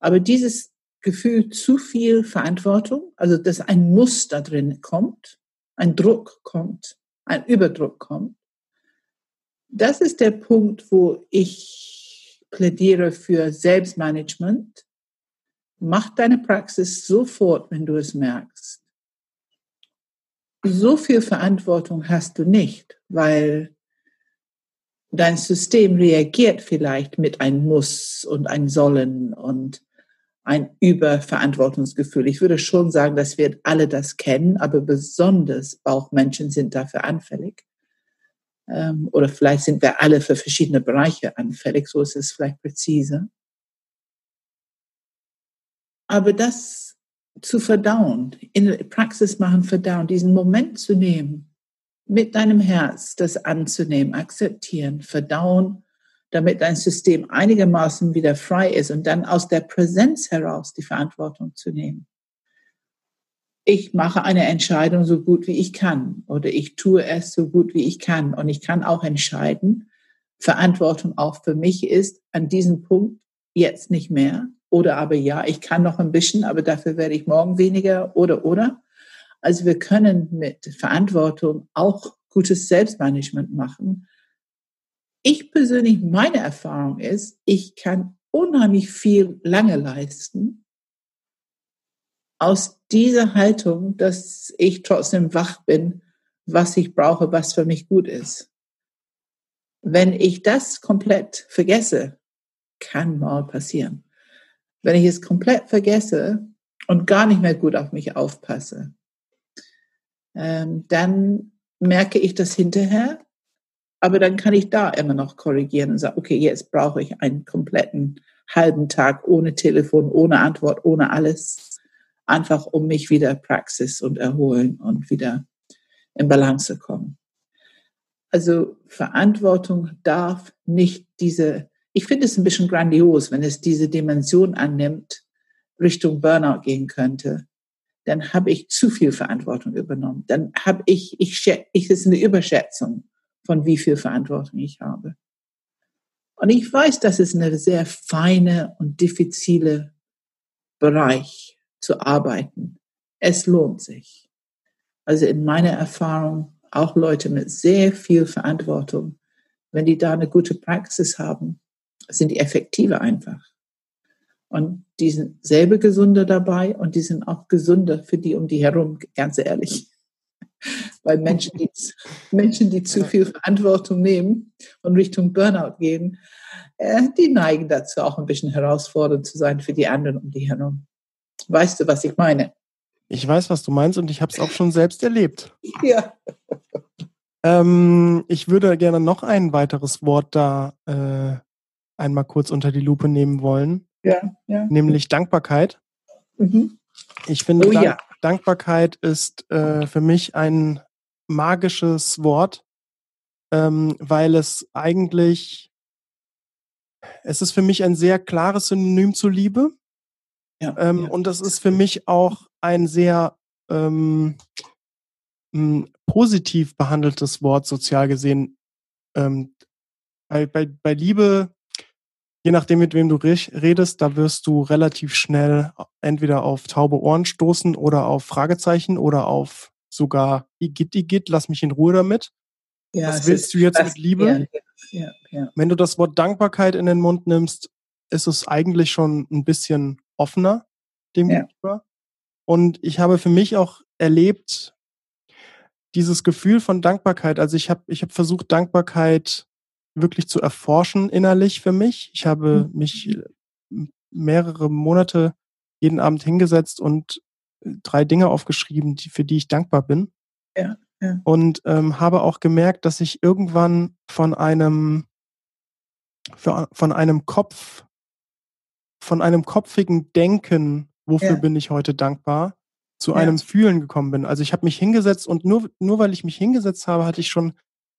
Aber dieses Gefühl zu viel Verantwortung, also dass ein Muster drin kommt, ein Druck kommt, ein Überdruck kommt. Das ist der Punkt, wo ich plädiere für Selbstmanagement. Mach deine Praxis sofort, wenn du es merkst. So viel Verantwortung hast du nicht, weil dein System reagiert vielleicht mit ein Muss und ein Sollen und ein Überverantwortungsgefühl. Ich würde schon sagen, dass wir alle das kennen, aber besonders Bauchmenschen sind dafür anfällig. Ähm, oder vielleicht sind wir alle für verschiedene Bereiche anfällig, so ist es vielleicht präzise. Aber das zu verdauen, in der Praxis machen, verdauen, diesen Moment zu nehmen, mit deinem Herz das anzunehmen, akzeptieren, verdauen damit dein System einigermaßen wieder frei ist und dann aus der Präsenz heraus die Verantwortung zu nehmen. Ich mache eine Entscheidung so gut wie ich kann oder ich tue es so gut wie ich kann und ich kann auch entscheiden, Verantwortung auch für mich ist an diesem Punkt jetzt nicht mehr oder aber ja, ich kann noch ein bisschen, aber dafür werde ich morgen weniger oder oder. Also wir können mit Verantwortung auch gutes Selbstmanagement machen ich persönlich, meine Erfahrung ist, ich kann unheimlich viel lange leisten aus dieser Haltung, dass ich trotzdem wach bin, was ich brauche, was für mich gut ist. Wenn ich das komplett vergesse, kann mal passieren. Wenn ich es komplett vergesse und gar nicht mehr gut auf mich aufpasse, ähm, dann merke ich das hinterher aber dann kann ich da immer noch korrigieren und sagen, okay, jetzt brauche ich einen kompletten halben Tag ohne Telefon, ohne Antwort, ohne alles, einfach um mich wieder Praxis und erholen und wieder in Balance zu kommen. Also Verantwortung darf nicht diese, ich finde es ein bisschen grandios, wenn es diese Dimension annimmt, Richtung Burnout gehen könnte, dann habe ich zu viel Verantwortung übernommen. Dann habe ich, ich, ich, es ist eine Überschätzung von wie viel Verantwortung ich habe. Und ich weiß, das ist eine sehr feine und diffizile Bereich zu arbeiten. Es lohnt sich. Also in meiner Erfahrung, auch Leute mit sehr viel Verantwortung, wenn die da eine gute Praxis haben, sind die effektiver einfach. Und die sind selber gesunder dabei und die sind auch gesunder für die um die herum, ganz ehrlich. Weil Menschen, die, Menschen, die zu viel Verantwortung nehmen und Richtung Burnout gehen, äh, die neigen dazu, auch ein bisschen herausfordernd zu sein für die anderen um die herum. Weißt du, was ich meine?
Ich weiß, was du meinst und ich habe es auch schon selbst erlebt.
Ja.
Ähm, ich würde gerne noch ein weiteres Wort da äh, einmal kurz unter die Lupe nehmen wollen.
Ja, ja.
Nämlich Dankbarkeit. Mhm. Ich finde,
oh,
Dank
ja.
Dankbarkeit ist äh, für mich ein magisches Wort, ähm, weil es eigentlich, es ist für mich ein sehr klares Synonym zur Liebe.
Ja,
ähm,
ja.
Und das ist für mich auch ein sehr ähm, m, positiv behandeltes Wort, sozial gesehen. Ähm, bei, bei, bei Liebe, je nachdem, mit wem du redest, da wirst du relativ schnell entweder auf taube Ohren stoßen oder auf Fragezeichen oder auf sogar Igitt, Igitt, lass mich in Ruhe damit.
Ja,
Was willst du jetzt mit Liebe?
Ja, ja.
Wenn du das Wort Dankbarkeit in den Mund nimmst, ist es eigentlich schon ein bisschen offener dem gegenüber. Und ich habe für mich auch erlebt, dieses Gefühl von Dankbarkeit. Also ich habe ich hab versucht, Dankbarkeit wirklich zu erforschen innerlich für mich. Ich habe
Mhm.
mich äh, mehrere Monate jeden Abend hingesetzt und äh, drei Dinge aufgeschrieben, die, für die ich dankbar bin.
Ja, ja.
Und ähm, habe auch gemerkt, dass ich irgendwann von einem für, von einem Kopf, von einem kopfigen Denken, wofür
Ja.
bin ich heute dankbar, zu einem Fühlen gekommen bin. Also ich habe mich hingesetzt und nur, nur weil ich mich hingesetzt habe, hatte ich schon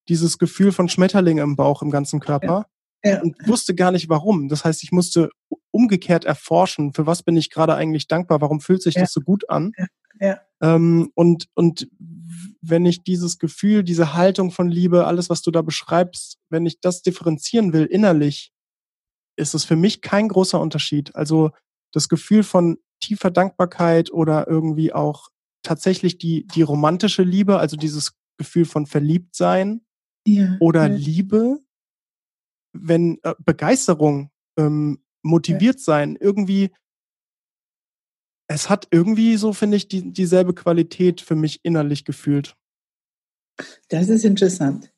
dieses Gefühl von Schmetterling im Bauch, im ganzen Körper
Ja,
und wusste gar nicht warum. Das heißt, ich musste umgekehrt erforschen, für was bin ich gerade eigentlich dankbar, warum fühlt sich
Ja.
das so gut an.
ja.
Ähm, und, und wenn ich dieses Gefühl, diese Haltung von Liebe, alles, was du da beschreibst, wenn ich das differenzieren will innerlich, ist es für mich kein großer Unterschied. Also das Gefühl von tiefer Dankbarkeit oder irgendwie auch tatsächlich die, die romantische Liebe, also dieses Gefühl von Verliebtsein
ja,
oder
ja.
Liebe, wenn äh, Begeisterung, ähm, motiviert sein, irgendwie, es hat irgendwie so, finde ich, die, dieselbe Qualität für mich innerlich gefühlt.
Das ist interessant.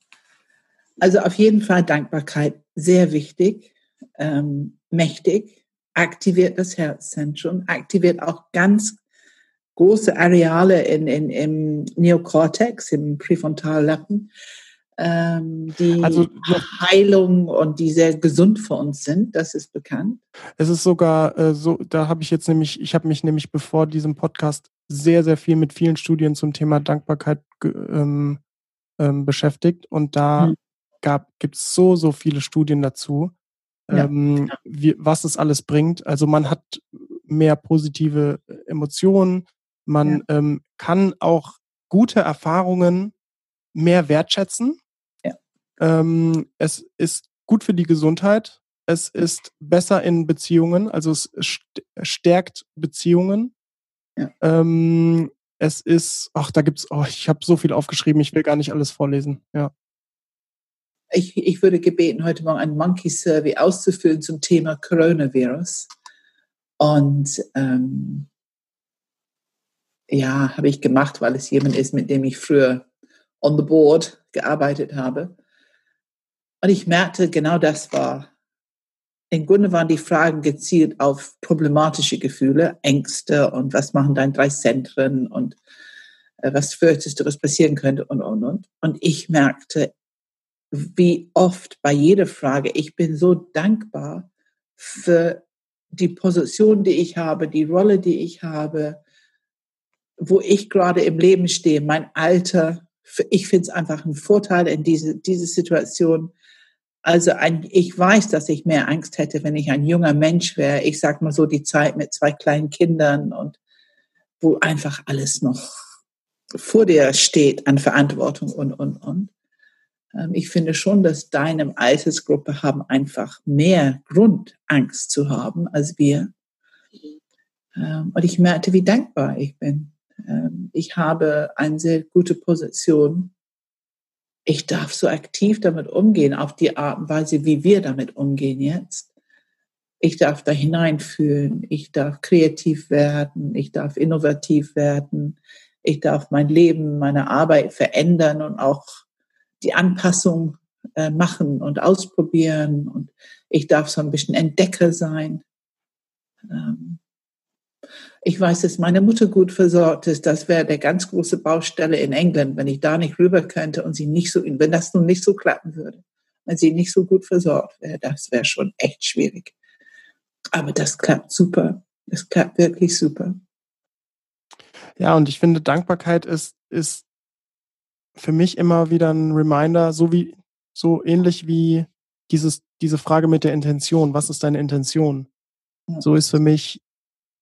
Also auf jeden Fall Dankbarkeit, sehr wichtig, ähm, mächtig, aktiviert das Herzzentrum, aktiviert auch ganz große Areale in, in, im Neokortex, im Präfrontallappen, die
Also
Heilung und die sehr gesund für uns sind, das ist bekannt.
Es ist sogar äh, so, da habe ich jetzt nämlich, ich habe mich nämlich bevor diesem Podcast sehr, sehr viel mit vielen Studien zum Thema Dankbarkeit ähm, ähm, beschäftigt und da gab gibt es so, so viele Studien dazu,
Ja,
ähm, wie, was es alles bringt. Also man hat mehr positive äh, Emotionen, man ähm, kann auch gute Erfahrungen mehr wertschätzen. Ähm, es ist gut für die Gesundheit. Es ist besser in Beziehungen, also es st- stärkt Beziehungen.
Ja.
Ähm, es ist, ach, da gibt's, oh, ich habe so viel aufgeschrieben, ich will gar nicht alles vorlesen. Ja.
Ich, ich würde gebeten, heute Morgen ein Monkey Survey auszufüllen zum Thema Coronavirus. Und ähm, ja, habe ich gemacht, weil es jemand ist, mit dem ich früher on the board gearbeitet habe. Und ich merkte, genau das war. Im Grunde waren die Fragen gezielt auf problematische Gefühle, Ängste und was machen deine drei Zentren und äh, was fürchtest du, was passieren könnte und, und, und. Und ich merkte, wie oft bei jeder Frage, ich bin so dankbar für die Position, die ich habe, die Rolle, die ich habe, wo ich gerade im Leben stehe, mein Alter. Ich finde es einfach ein Vorteil in diese, diese Situation. Also ein, ich weiß, dass ich mehr Angst hätte, wenn ich ein junger Mensch wäre. Ich sag mal so die Zeit mit zwei kleinen Kindern und wo einfach alles noch vor dir steht an Verantwortung und, und, und. Ähm, Ich finde schon, dass deine Altersgruppe haben einfach mehr Grund, Angst zu haben als wir. Ähm, Und ich merkte, wie dankbar ich bin. Ähm, Ich habe eine sehr gute Position. Ich darf so aktiv damit umgehen, auf die Art und Weise, wie wir damit umgehen jetzt. Ich darf da hineinfühlen. Ich darf kreativ werden. Ich darf innovativ werden. Ich darf mein Leben, meine Arbeit verändern und auch die Anpassung äh, machen und ausprobieren. Und ich darf so ein bisschen Entdecker sein. Ähm, Ich weiß, dass meine Mutter gut versorgt ist. Das wäre der ganz große Baustelle in England, wenn ich da nicht rüber könnte und sie nicht so, wenn das nun nicht so klappen würde, wenn sie nicht so gut versorgt wäre, das wäre schon echt schwierig. Aber das klappt super. Das klappt wirklich super.
Ja, und ich finde, Dankbarkeit ist, ist für mich immer wieder ein Reminder, so wie, so ähnlich wie dieses, diese Frage mit der Intention. Was ist deine Intention? So ist für mich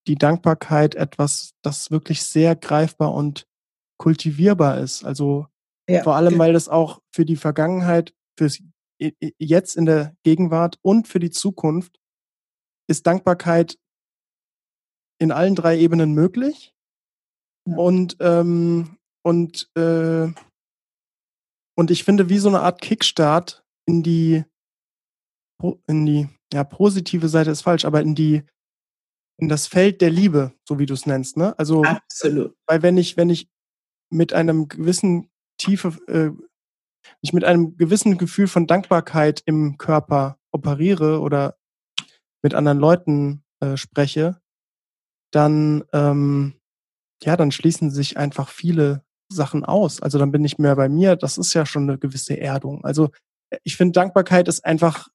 die Dankbarkeit etwas, das wirklich sehr greifbar und kultivierbar ist. Also ja, vor allem, weil das auch für die Vergangenheit, fürs jetzt in der Gegenwart und für die Zukunft ist Dankbarkeit in allen drei Ebenen möglich. Ja. Und, ähm, und, äh, und ich finde, wie so eine Art Kickstart in die, in die, ja, positive Seite ist falsch, aber in die, in das Feld der Liebe, so wie du es nennst, ne? Also,
Absolut.
Weil wenn ich, wenn ich mit einem gewissen Tiefe, äh, ich mit einem gewissen Gefühl von Dankbarkeit im Körper operiere oder mit anderen Leuten äh, spreche, dann, ähm, ja, dann schließen sich einfach viele Sachen aus. Also dann bin ich mehr bei mir. Das ist ja schon eine gewisse Erdung. Also äh, ich finde, Dankbarkeit ist einfach,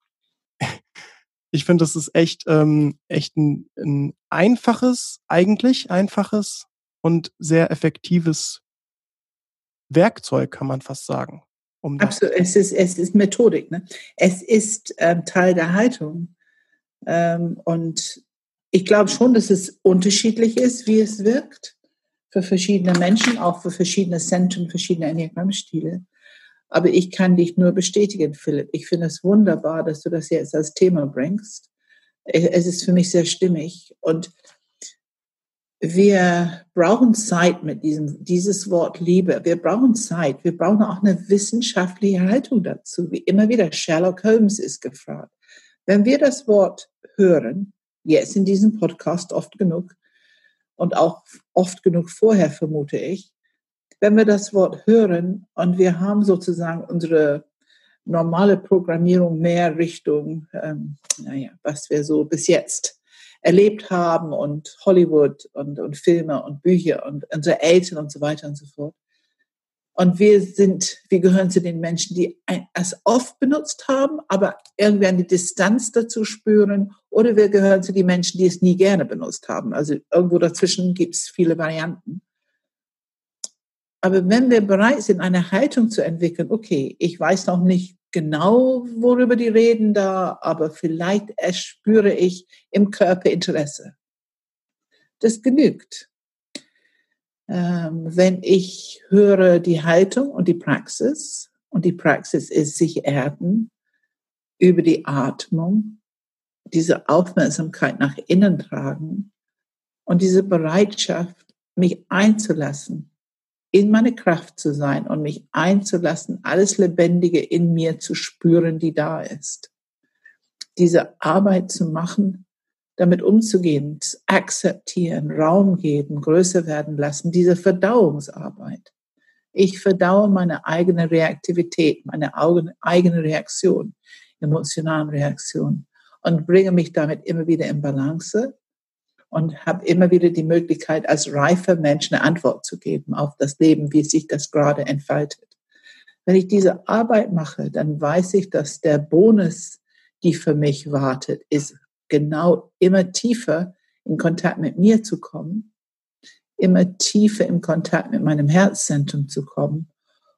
ich finde, das ist echt, ähm, echt ein, ein einfaches, eigentlich einfaches und sehr effektives Werkzeug, kann man fast sagen.
Um Absolut, es ist, es ist Methodik. Ne? Es ist ähm, Teil der Haltung. Ähm, und ich glaube schon, dass es unterschiedlich ist, wie es wirkt für verschiedene Menschen, auch für verschiedene Zentren, verschiedene Enneagrammstile. Aber ich kann dich nur bestätigen, Philipp. Ich finde es wunderbar, dass du das jetzt als Thema bringst. Es ist für mich sehr stimmig. Und wir brauchen Zeit mit diesem, dieses Wort Liebe. Wir brauchen Zeit. Wir brauchen auch eine wissenschaftliche Haltung dazu. Wie immer wieder, Sherlock Holmes ist gefragt. Wenn wir das Wort hören, jetzt in diesem Podcast oft genug und auch oft genug vorher, vermute ich, wenn wir das Wort hören und wir haben sozusagen unsere normale Programmierung mehr Richtung, ähm, naja, was wir so bis jetzt erlebt haben und Hollywood und, und Filme und Bücher und unsere Eltern und so weiter und so fort. Und wir sind, wir gehören zu den Menschen, die es oft benutzt haben, aber irgendwie eine Distanz dazu spüren. Oder wir gehören zu den Menschen, die es nie gerne benutzt haben. Also irgendwo dazwischen gibt es viele Varianten. Aber wenn wir bereit sind, eine Haltung zu entwickeln, okay, ich weiß noch nicht genau, worüber die reden da, aber vielleicht erspüre ich im Körper Interesse. Das genügt ähm, wenn ich höre die Haltung und die Praxis, und die Praxis ist sich erden über die Atmung, diese Aufmerksamkeit nach innen tragen und diese Bereitschaft, mich einzulassen, in meine Kraft zu sein und mich einzulassen, alles Lebendige in mir zu spüren, die da ist. Diese Arbeit zu machen, damit umzugehen, akzeptieren, Raum geben, größer werden lassen, diese Verdauungsarbeit. Ich verdaue meine eigene Reaktivität, meine eigene Reaktion, emotionalen Reaktion und bringe mich damit immer wieder in Balance und habe immer wieder die Möglichkeit, als reifer Mensch eine Antwort zu geben auf das Leben, wie sich das gerade entfaltet. Wenn ich diese Arbeit mache, dann weiß ich, dass der Bonus, die für mich wartet, ist genau immer tiefer in Kontakt mit mir zu kommen, immer tiefer in Kontakt mit meinem Herzzentrum zu kommen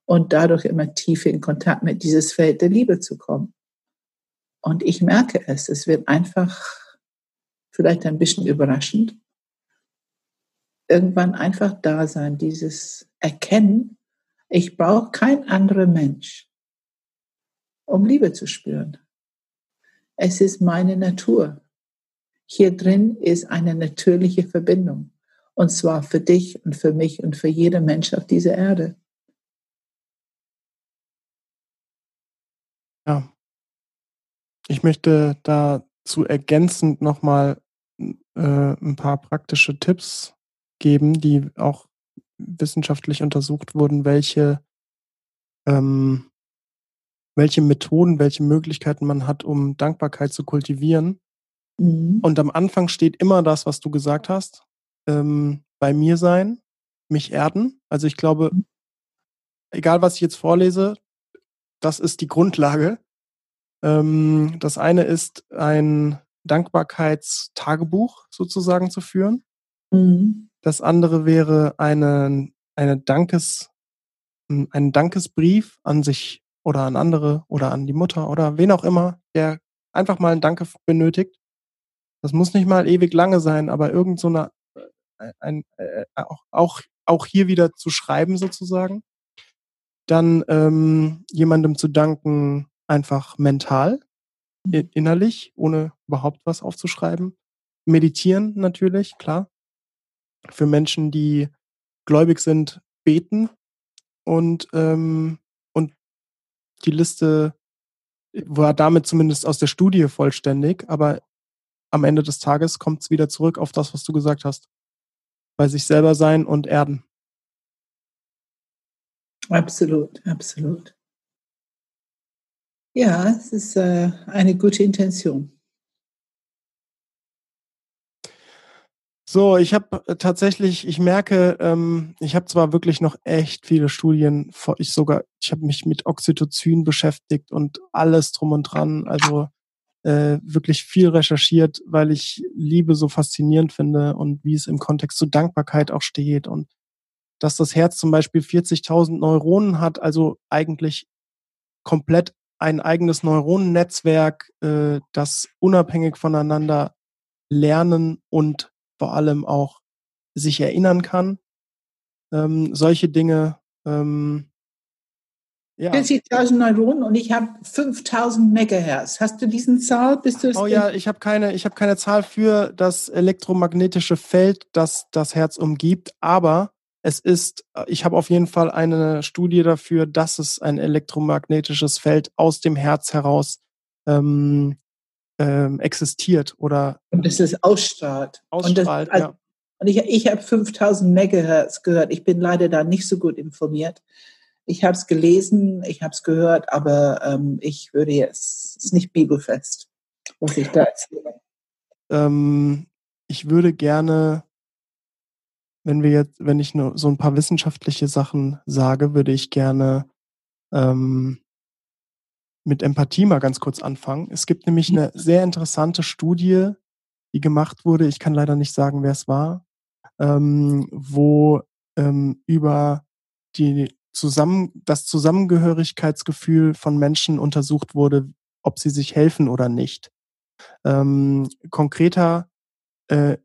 und dadurch immer tiefer in Kontakt mit dieses Feld der Liebe zu kommen. Und ich merke es, es wird einfach vielleicht ein bisschen überraschend. Irgendwann einfach da sein, dieses Erkennen, ich brauche kein anderer Mensch, um Liebe zu spüren. Es ist meine Natur. Hier drin ist eine natürliche Verbindung. Und zwar für dich und für mich und für jeder Mensch auf dieser Erde.
Ja. Ich möchte dazu ergänzend nochmal äh, ein paar praktische Tipps geben, die auch wissenschaftlich untersucht wurden, welche ähm, welche Methoden, welche Möglichkeiten man hat, um Dankbarkeit zu kultivieren. Mhm. Und am Anfang steht immer das, was du gesagt hast. ähm, bei mir sein, mich erden. Also ich glaube, egal was ich jetzt vorlese, das ist die Grundlage. Ähm, das eine ist ein Dankbarkeitstagebuch sozusagen zu führen. Mhm. Das andere wäre eine, eine Dankes, ein Dankesbrief an sich oder an andere oder an die Mutter oder wen auch immer, der einfach mal ein Danke benötigt. Das muss nicht mal ewig lange sein, aber irgend so eine, äh, ein, äh, auch, auch, auch hier wieder zu schreiben sozusagen. Dann ähm, jemandem zu danken, einfach mental, innerlich, ohne überhaupt was aufzuschreiben. Meditieren natürlich, klar. Für Menschen, die gläubig sind, beten und, ähm, und die Liste war damit zumindest aus der Studie vollständig, aber am Ende des Tages kommt es wieder zurück auf das, was du gesagt hast. Bei sich selber sein und erden.
Absolut, absolut. Ja, es ist äh, eine gute Intention.
So, ich habe äh, tatsächlich, ich merke, ähm, ich habe zwar wirklich noch echt viele Studien, ich sogar, ich habe mich mit Oxytocin beschäftigt und alles drum und dran, also äh, wirklich viel recherchiert, weil ich Liebe so faszinierend finde und wie es im Kontext zu Dankbarkeit auch steht und dass das Herz zum Beispiel 40.000 Neuronen hat, also eigentlich komplett ein eigenes Neuronennetzwerk, äh, das unabhängig voneinander lernen und vor allem auch sich erinnern kann. Ähm, solche Dinge. Ähm,
ja. 40.000 Neuronen und ich habe 5.000 Megahertz. Hast du diesen Zahl? Bist du
oh ja, ich habe keine, ich habe keine Zahl für das elektromagnetische Feld, das das Herz umgibt, aber es ist, äh, ich habe auf jeden Fall eine Studie dafür, dass es ein elektromagnetisches Feld aus dem Herz heraus ähm, ähm, existiert oder
und dass es ausstrahlt.
Ausstrahlt,
und das, also,
ja.
Und ich, ich habe 5000 Megahertz gehört. Ich bin leider da nicht so gut informiert. Ich habe es gelesen, ich habe es gehört, aber ähm, ich würde jetzt, es ist nicht bibelfest, was ich da erzähle.
Ähm, ich würde gerne, wenn wir jetzt, wenn ich nur so ein paar wissenschaftliche Sachen sage, würde ich gerne ähm, mit Empathie mal ganz kurz anfangen. Es gibt nämlich eine sehr interessante Studie, die gemacht wurde. Ich kann leider nicht sagen, wer es war, ähm, wo ähm, über die zusammen, das Zusammengehörigkeitsgefühl von Menschen untersucht wurde, ob sie sich helfen oder nicht. Ähm, konkreter, äh,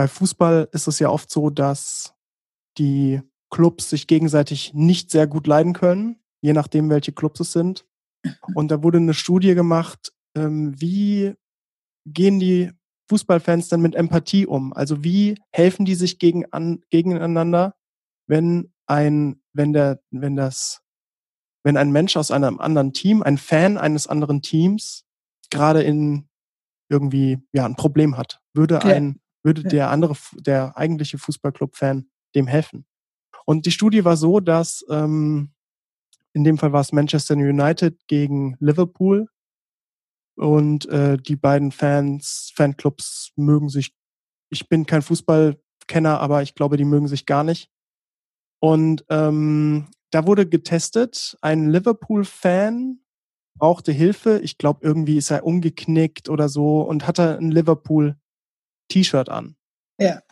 bei Fußball ist es ja oft so, dass die Clubs sich gegenseitig nicht sehr gut leiden können, je nachdem, welche Clubs es sind. Und da wurde eine Studie gemacht, ähm, wie gehen die Fußballfans dann mit Empathie um? Also wie helfen die sich gegen an, gegeneinander, wenn ein, wenn der, wenn das, wenn ein Mensch aus einem anderen Team, ein Fan eines anderen Teams, gerade in irgendwie ja ein Problem hat, würde ein, würde der andere, der eigentliche Fußballclub-Fan dem helfen. Und die Studie war so, dass ähm, in dem Fall war es Manchester United gegen Liverpool. Und äh, die beiden Fans, Fanclubs mögen sich. Ich bin kein Fußballkenner, aber ich glaube, die mögen sich gar nicht. Und ähm, da wurde getestet, ein Liverpool-Fan brauchte Hilfe. Ich glaube, irgendwie ist er umgeknickt oder so und hatte ein Liverpool-T-Shirt an.
Ja.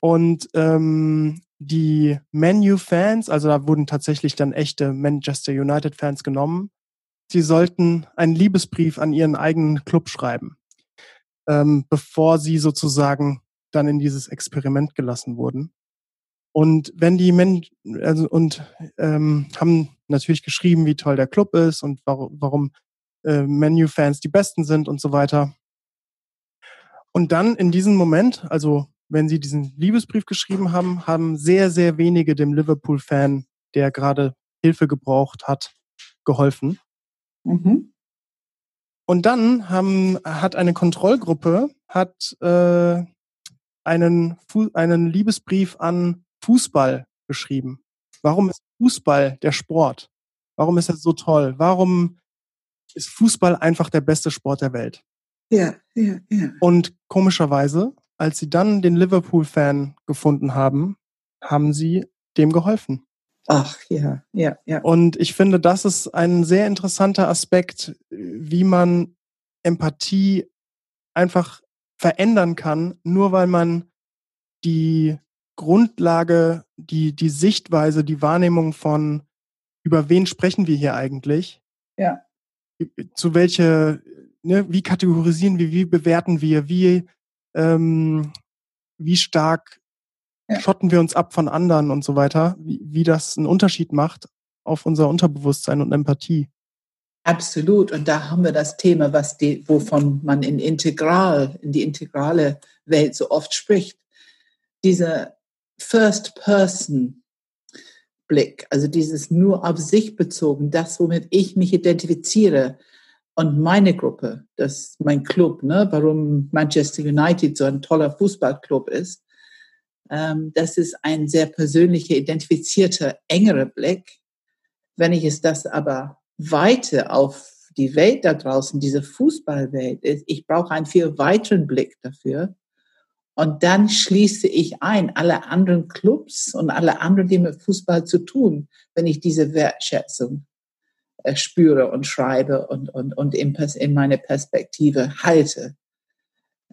Und ähm, die Menu-Fans, also da wurden tatsächlich dann echte Manchester United-Fans genommen, sie sollten einen Liebesbrief an ihren eigenen Club schreiben, ähm, bevor sie sozusagen dann in dieses Experiment gelassen wurden. Und wenn die Menschen, also und ähm, haben natürlich geschrieben, wie toll der Club ist und warum, warum äh, Menu-Fans die besten sind und so weiter. Und dann in diesem Moment, also wenn sie diesen Liebesbrief geschrieben haben, haben sehr, sehr wenige dem Liverpool-Fan, der gerade Hilfe gebraucht hat, geholfen. Mhm. Und dann haben, hat eine Kontrollgruppe hat äh, einen, einen Liebesbrief an Fußball geschrieben. Warum ist Fußball der Sport? Warum ist er so toll? Warum ist Fußball einfach der beste Sport der Welt?
Ja, ja, ja.
Und komischerweise als sie dann den Liverpool-Fan gefunden haben, haben sie dem geholfen.
Ach ja, ja, ja.
Und ich finde, das ist ein sehr interessanter Aspekt, wie man Empathie einfach verändern kann, nur weil man die Grundlage, die, die Sichtweise, die Wahrnehmung von, über wen sprechen wir hier eigentlich?
Ja.
Zu welche, ne, wie kategorisieren wir, wie bewerten wir, wie, ähm, wie stark ja. schotten wir uns ab von anderen und so weiter, wie, wie das einen Unterschied macht auf unser Unterbewusstsein und Empathie.
Absolut. Und da haben wir das Thema, was die, wovon man in Integral, in die integrale Welt so oft spricht. Dieser First-Person-Blick, also dieses nur auf sich bezogen, das, womit ich mich identifiziere und meine Gruppe, das mein Club, ne, warum Manchester United so ein toller Fußballclub ist, ähm, das ist ein sehr persönlicher, identifizierter, engerer Blick. Wenn ich es das aber weite auf die Welt da draußen, diese Fußballwelt ich brauche einen viel weiteren Blick dafür. Und dann schließe ich ein alle anderen Clubs und alle anderen, die mit Fußball zu tun, wenn ich diese Wertschätzung spüre und schreibe und, und, und in, in meine Perspektive halte.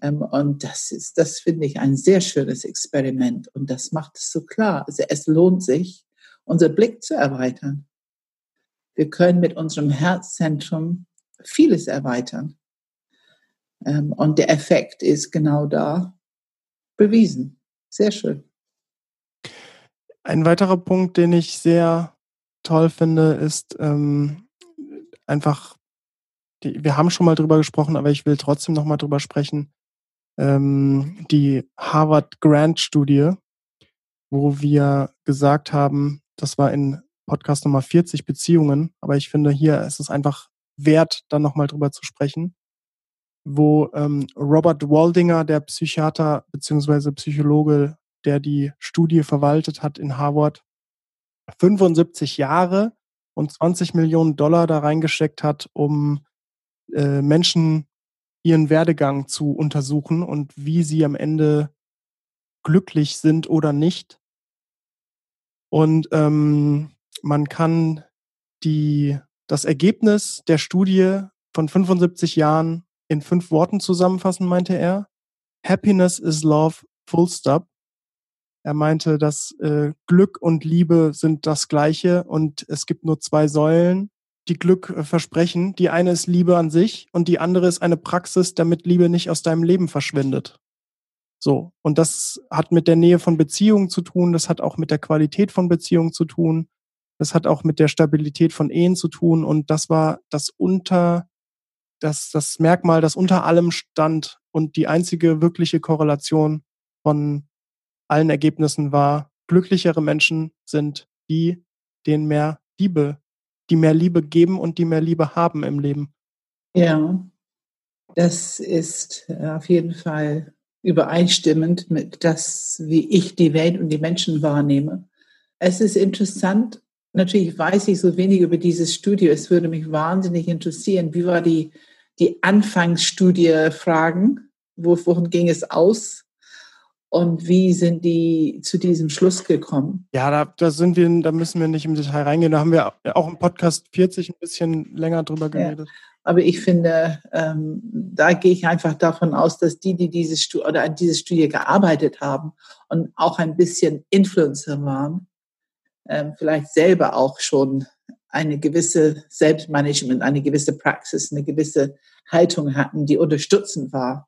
Ähm, und das ist, das finde ich ein sehr schönes Experiment. Und das macht es so klar. Also es lohnt sich, unser Blick zu erweitern. Wir können mit unserem Herzzentrum vieles erweitern. Ähm, und der Effekt ist genau da bewiesen. Sehr schön.
Ein weiterer Punkt, den ich sehr toll finde, ist ähm, einfach, die, wir haben schon mal drüber gesprochen, aber ich will trotzdem noch mal drüber sprechen, ähm, die Harvard Grant Studie, wo wir gesagt haben, das war in Podcast Nummer 40 Beziehungen, aber ich finde, hier ist es einfach wert, dann nochmal drüber zu sprechen, wo ähm, Robert Waldinger, der Psychiater beziehungsweise Psychologe, der die Studie verwaltet hat in Harvard, 75 Jahre und 20 Millionen Dollar da reingesteckt hat, um äh, Menschen ihren Werdegang zu untersuchen und wie sie am Ende glücklich sind oder nicht. Und ähm, man kann die, das Ergebnis der Studie von 75 Jahren in fünf Worten zusammenfassen, meinte er. Happiness is love, full stop. Er meinte, dass äh, Glück und Liebe sind das gleiche und es gibt nur zwei Säulen, die Glück äh, versprechen. Die eine ist Liebe an sich und die andere ist eine Praxis, damit Liebe nicht aus deinem Leben verschwindet. So. Und das hat mit der Nähe von Beziehungen zu tun. Das hat auch mit der Qualität von Beziehungen zu tun. Das hat auch mit der Stabilität von Ehen zu tun. Und das war das unter, das, das Merkmal, das unter allem stand. Und die einzige wirkliche Korrelation von allen Ergebnissen war, glücklichere Menschen sind die, denen mehr Liebe, die mehr Liebe geben und die mehr Liebe haben im Leben.
Ja, das ist auf jeden Fall übereinstimmend mit das, wie ich die Welt und die Menschen wahrnehme. Es ist interessant, natürlich weiß ich so wenig über dieses Studio. Es würde mich wahnsinnig interessieren, wie war die, die Anfangsstudie Fragen? Worin ging es aus? Und wie sind die zu diesem Schluss gekommen?
Ja, da, da sind wir, da müssen wir nicht im Detail reingehen. Da haben wir auch im Podcast 40 ein bisschen länger drüber geredet.
Ja. Aber ich finde, ähm, da gehe ich einfach davon aus, dass die, die diese Studie oder an diese Studie gearbeitet haben und auch ein bisschen Influencer waren, ähm, vielleicht selber auch schon eine gewisse Selbstmanagement, eine gewisse Praxis, eine gewisse Haltung hatten, die unterstützend war,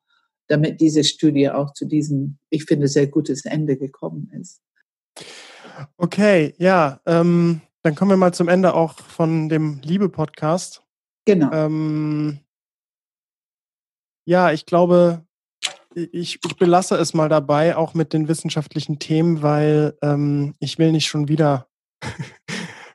damit diese Studie auch zu diesem, ich finde, sehr gutes Ende gekommen ist.
Okay, ja, ähm, dann kommen wir mal zum Ende auch von dem Liebe-Podcast.
Genau.
Ähm, ja, ich glaube, ich, ich belasse es mal dabei, auch mit den wissenschaftlichen Themen, weil ähm, ich will nicht schon wieder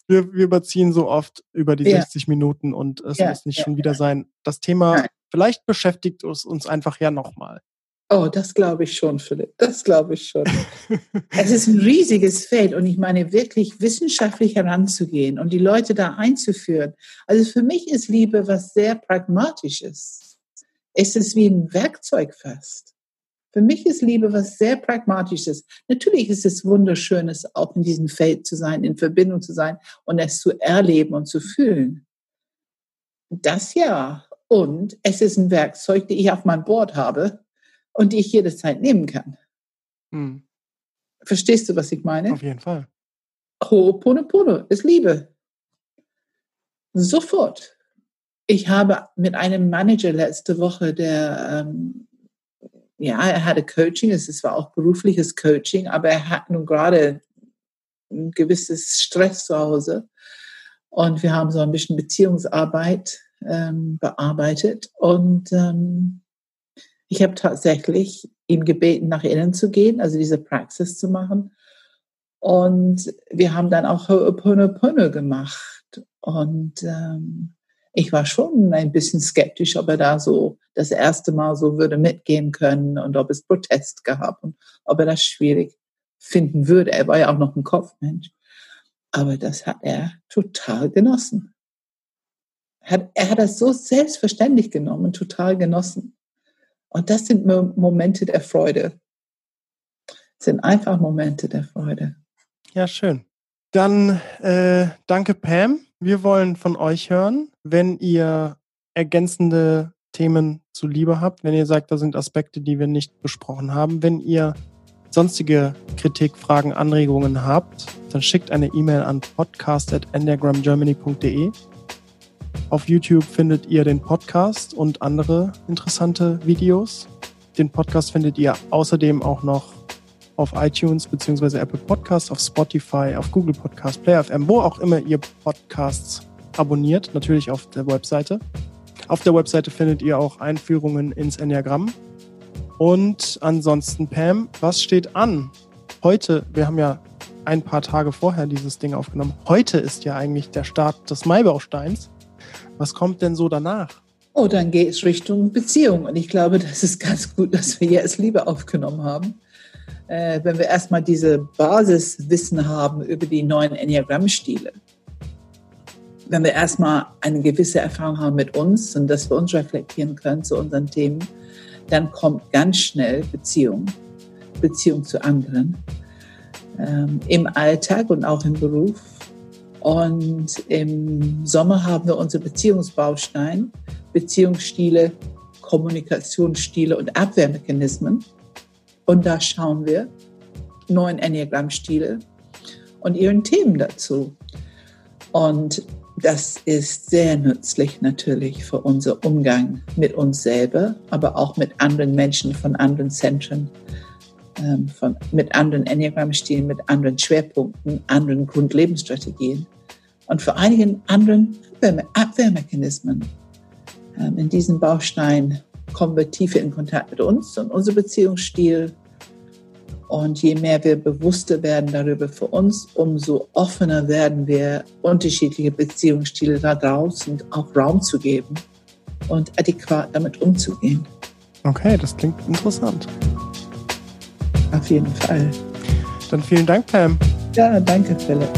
wir, wir überziehen so oft über die ja. 60 Minuten und es ja, muss nicht ja, schon wieder sein. Das Thema, Nein. Vielleicht beschäftigt es uns einfach ja nochmal.
Oh, das glaube ich schon, Philipp. Das glaube ich schon. es ist ein riesiges Feld und ich meine, wirklich wissenschaftlich heranzugehen und die Leute da einzuführen. Also für mich ist Liebe was sehr Pragmatisches. Es ist wie ein Werkzeug fast. Für mich ist Liebe was sehr Pragmatisches. Natürlich ist es wunderschönes, auch in diesem Feld zu sein, in Verbindung zu sein und es zu erleben und zu fühlen. Das ja. Und es ist ein Werkzeug, das ich auf meinem Board habe und die ich jederzeit nehmen kann. Hm. Verstehst du, was ich meine?
Auf jeden Fall.
Ho'oponopono ist Liebe. Sofort. Ich habe mit einem Manager letzte Woche, der, ähm, ja, er hatte Coaching, es war auch berufliches Coaching, aber er hat nun gerade ein gewisses Stress zu Hause. Und wir haben so ein bisschen Beziehungsarbeit ähm, bearbeitet. Und ähm, ich habe tatsächlich ihn gebeten, nach innen zu gehen, also diese Praxis zu machen. Und wir haben dann auch Ho'oponopono gemacht. Und ähm, ich war schon ein bisschen skeptisch, ob er da so das erste Mal so würde mitgehen können und ob es Protest gab und ob er das schwierig finden würde. Er war ja auch noch ein Kopfmensch. Aber das hat er total genossen. Er hat das so selbstverständlich genommen, total genossen. Und das sind Momente der Freude. Das sind einfach Momente der Freude.
Ja, schön. Dann äh, danke, Pam. Wir wollen von euch hören, wenn ihr ergänzende Themen zu Liebe habt, wenn ihr sagt, da sind Aspekte, die wir nicht besprochen haben, wenn ihr sonstige Kritik, Fragen, Anregungen habt, dann schickt eine E-Mail an podcast.enneagramgermany.de. Auf YouTube findet ihr den Podcast und andere interessante Videos. Den Podcast findet ihr außerdem auch noch auf iTunes bzw. Apple Podcasts, auf Spotify, auf Google Podcasts, Player FM, wo auch immer ihr Podcasts abonniert, natürlich auf der Webseite. Auf der Webseite findet ihr auch Einführungen ins Enneagramm. Und ansonsten, Pam, was steht an? Heute, wir haben ja ein paar Tage vorher dieses Ding aufgenommen. Heute ist ja eigentlich der Start des Maibausteins. Was kommt denn so danach?
Oh, dann geht es Richtung Beziehung. Und ich glaube, das ist ganz gut, dass wir jetzt Liebe aufgenommen haben. Äh, wenn wir erstmal diese Basiswissen haben über die neuen Enneagramm-Stile. Wenn wir erstmal eine gewisse Erfahrung haben mit uns und dass wir uns reflektieren können zu unseren Themen, dann kommt ganz schnell Beziehung, Beziehung zu anderen. Ähm, Im Alltag und auch im Beruf und im Sommer haben wir unsere Beziehungsbaustein, Beziehungsstile, Kommunikationsstile und Abwehrmechanismen. Und da schauen wir neun Enneagramm-Stile und ihren Themen dazu. Und das ist sehr nützlich natürlich für unser Umgang mit uns selber, aber auch mit anderen Menschen von anderen Zentren ähm, von, mit anderen Enneagramm-Stilen, mit anderen Schwerpunkten, anderen Grundlebensstrategien und vor einigen anderen Abwehrmechanismen. Ähm, in diesem Baustein kommen wir tiefer in Kontakt mit uns und unserem Beziehungsstil. Und je mehr wir bewusster werden darüber für uns, umso offener werden wir, unterschiedliche Beziehungsstile da draußen auch Raum zu geben und adäquat damit umzugehen.
Okay, das klingt interessant.
Auf jeden Fall.
Dann vielen Dank, Pam.
Ja, danke, Philipp.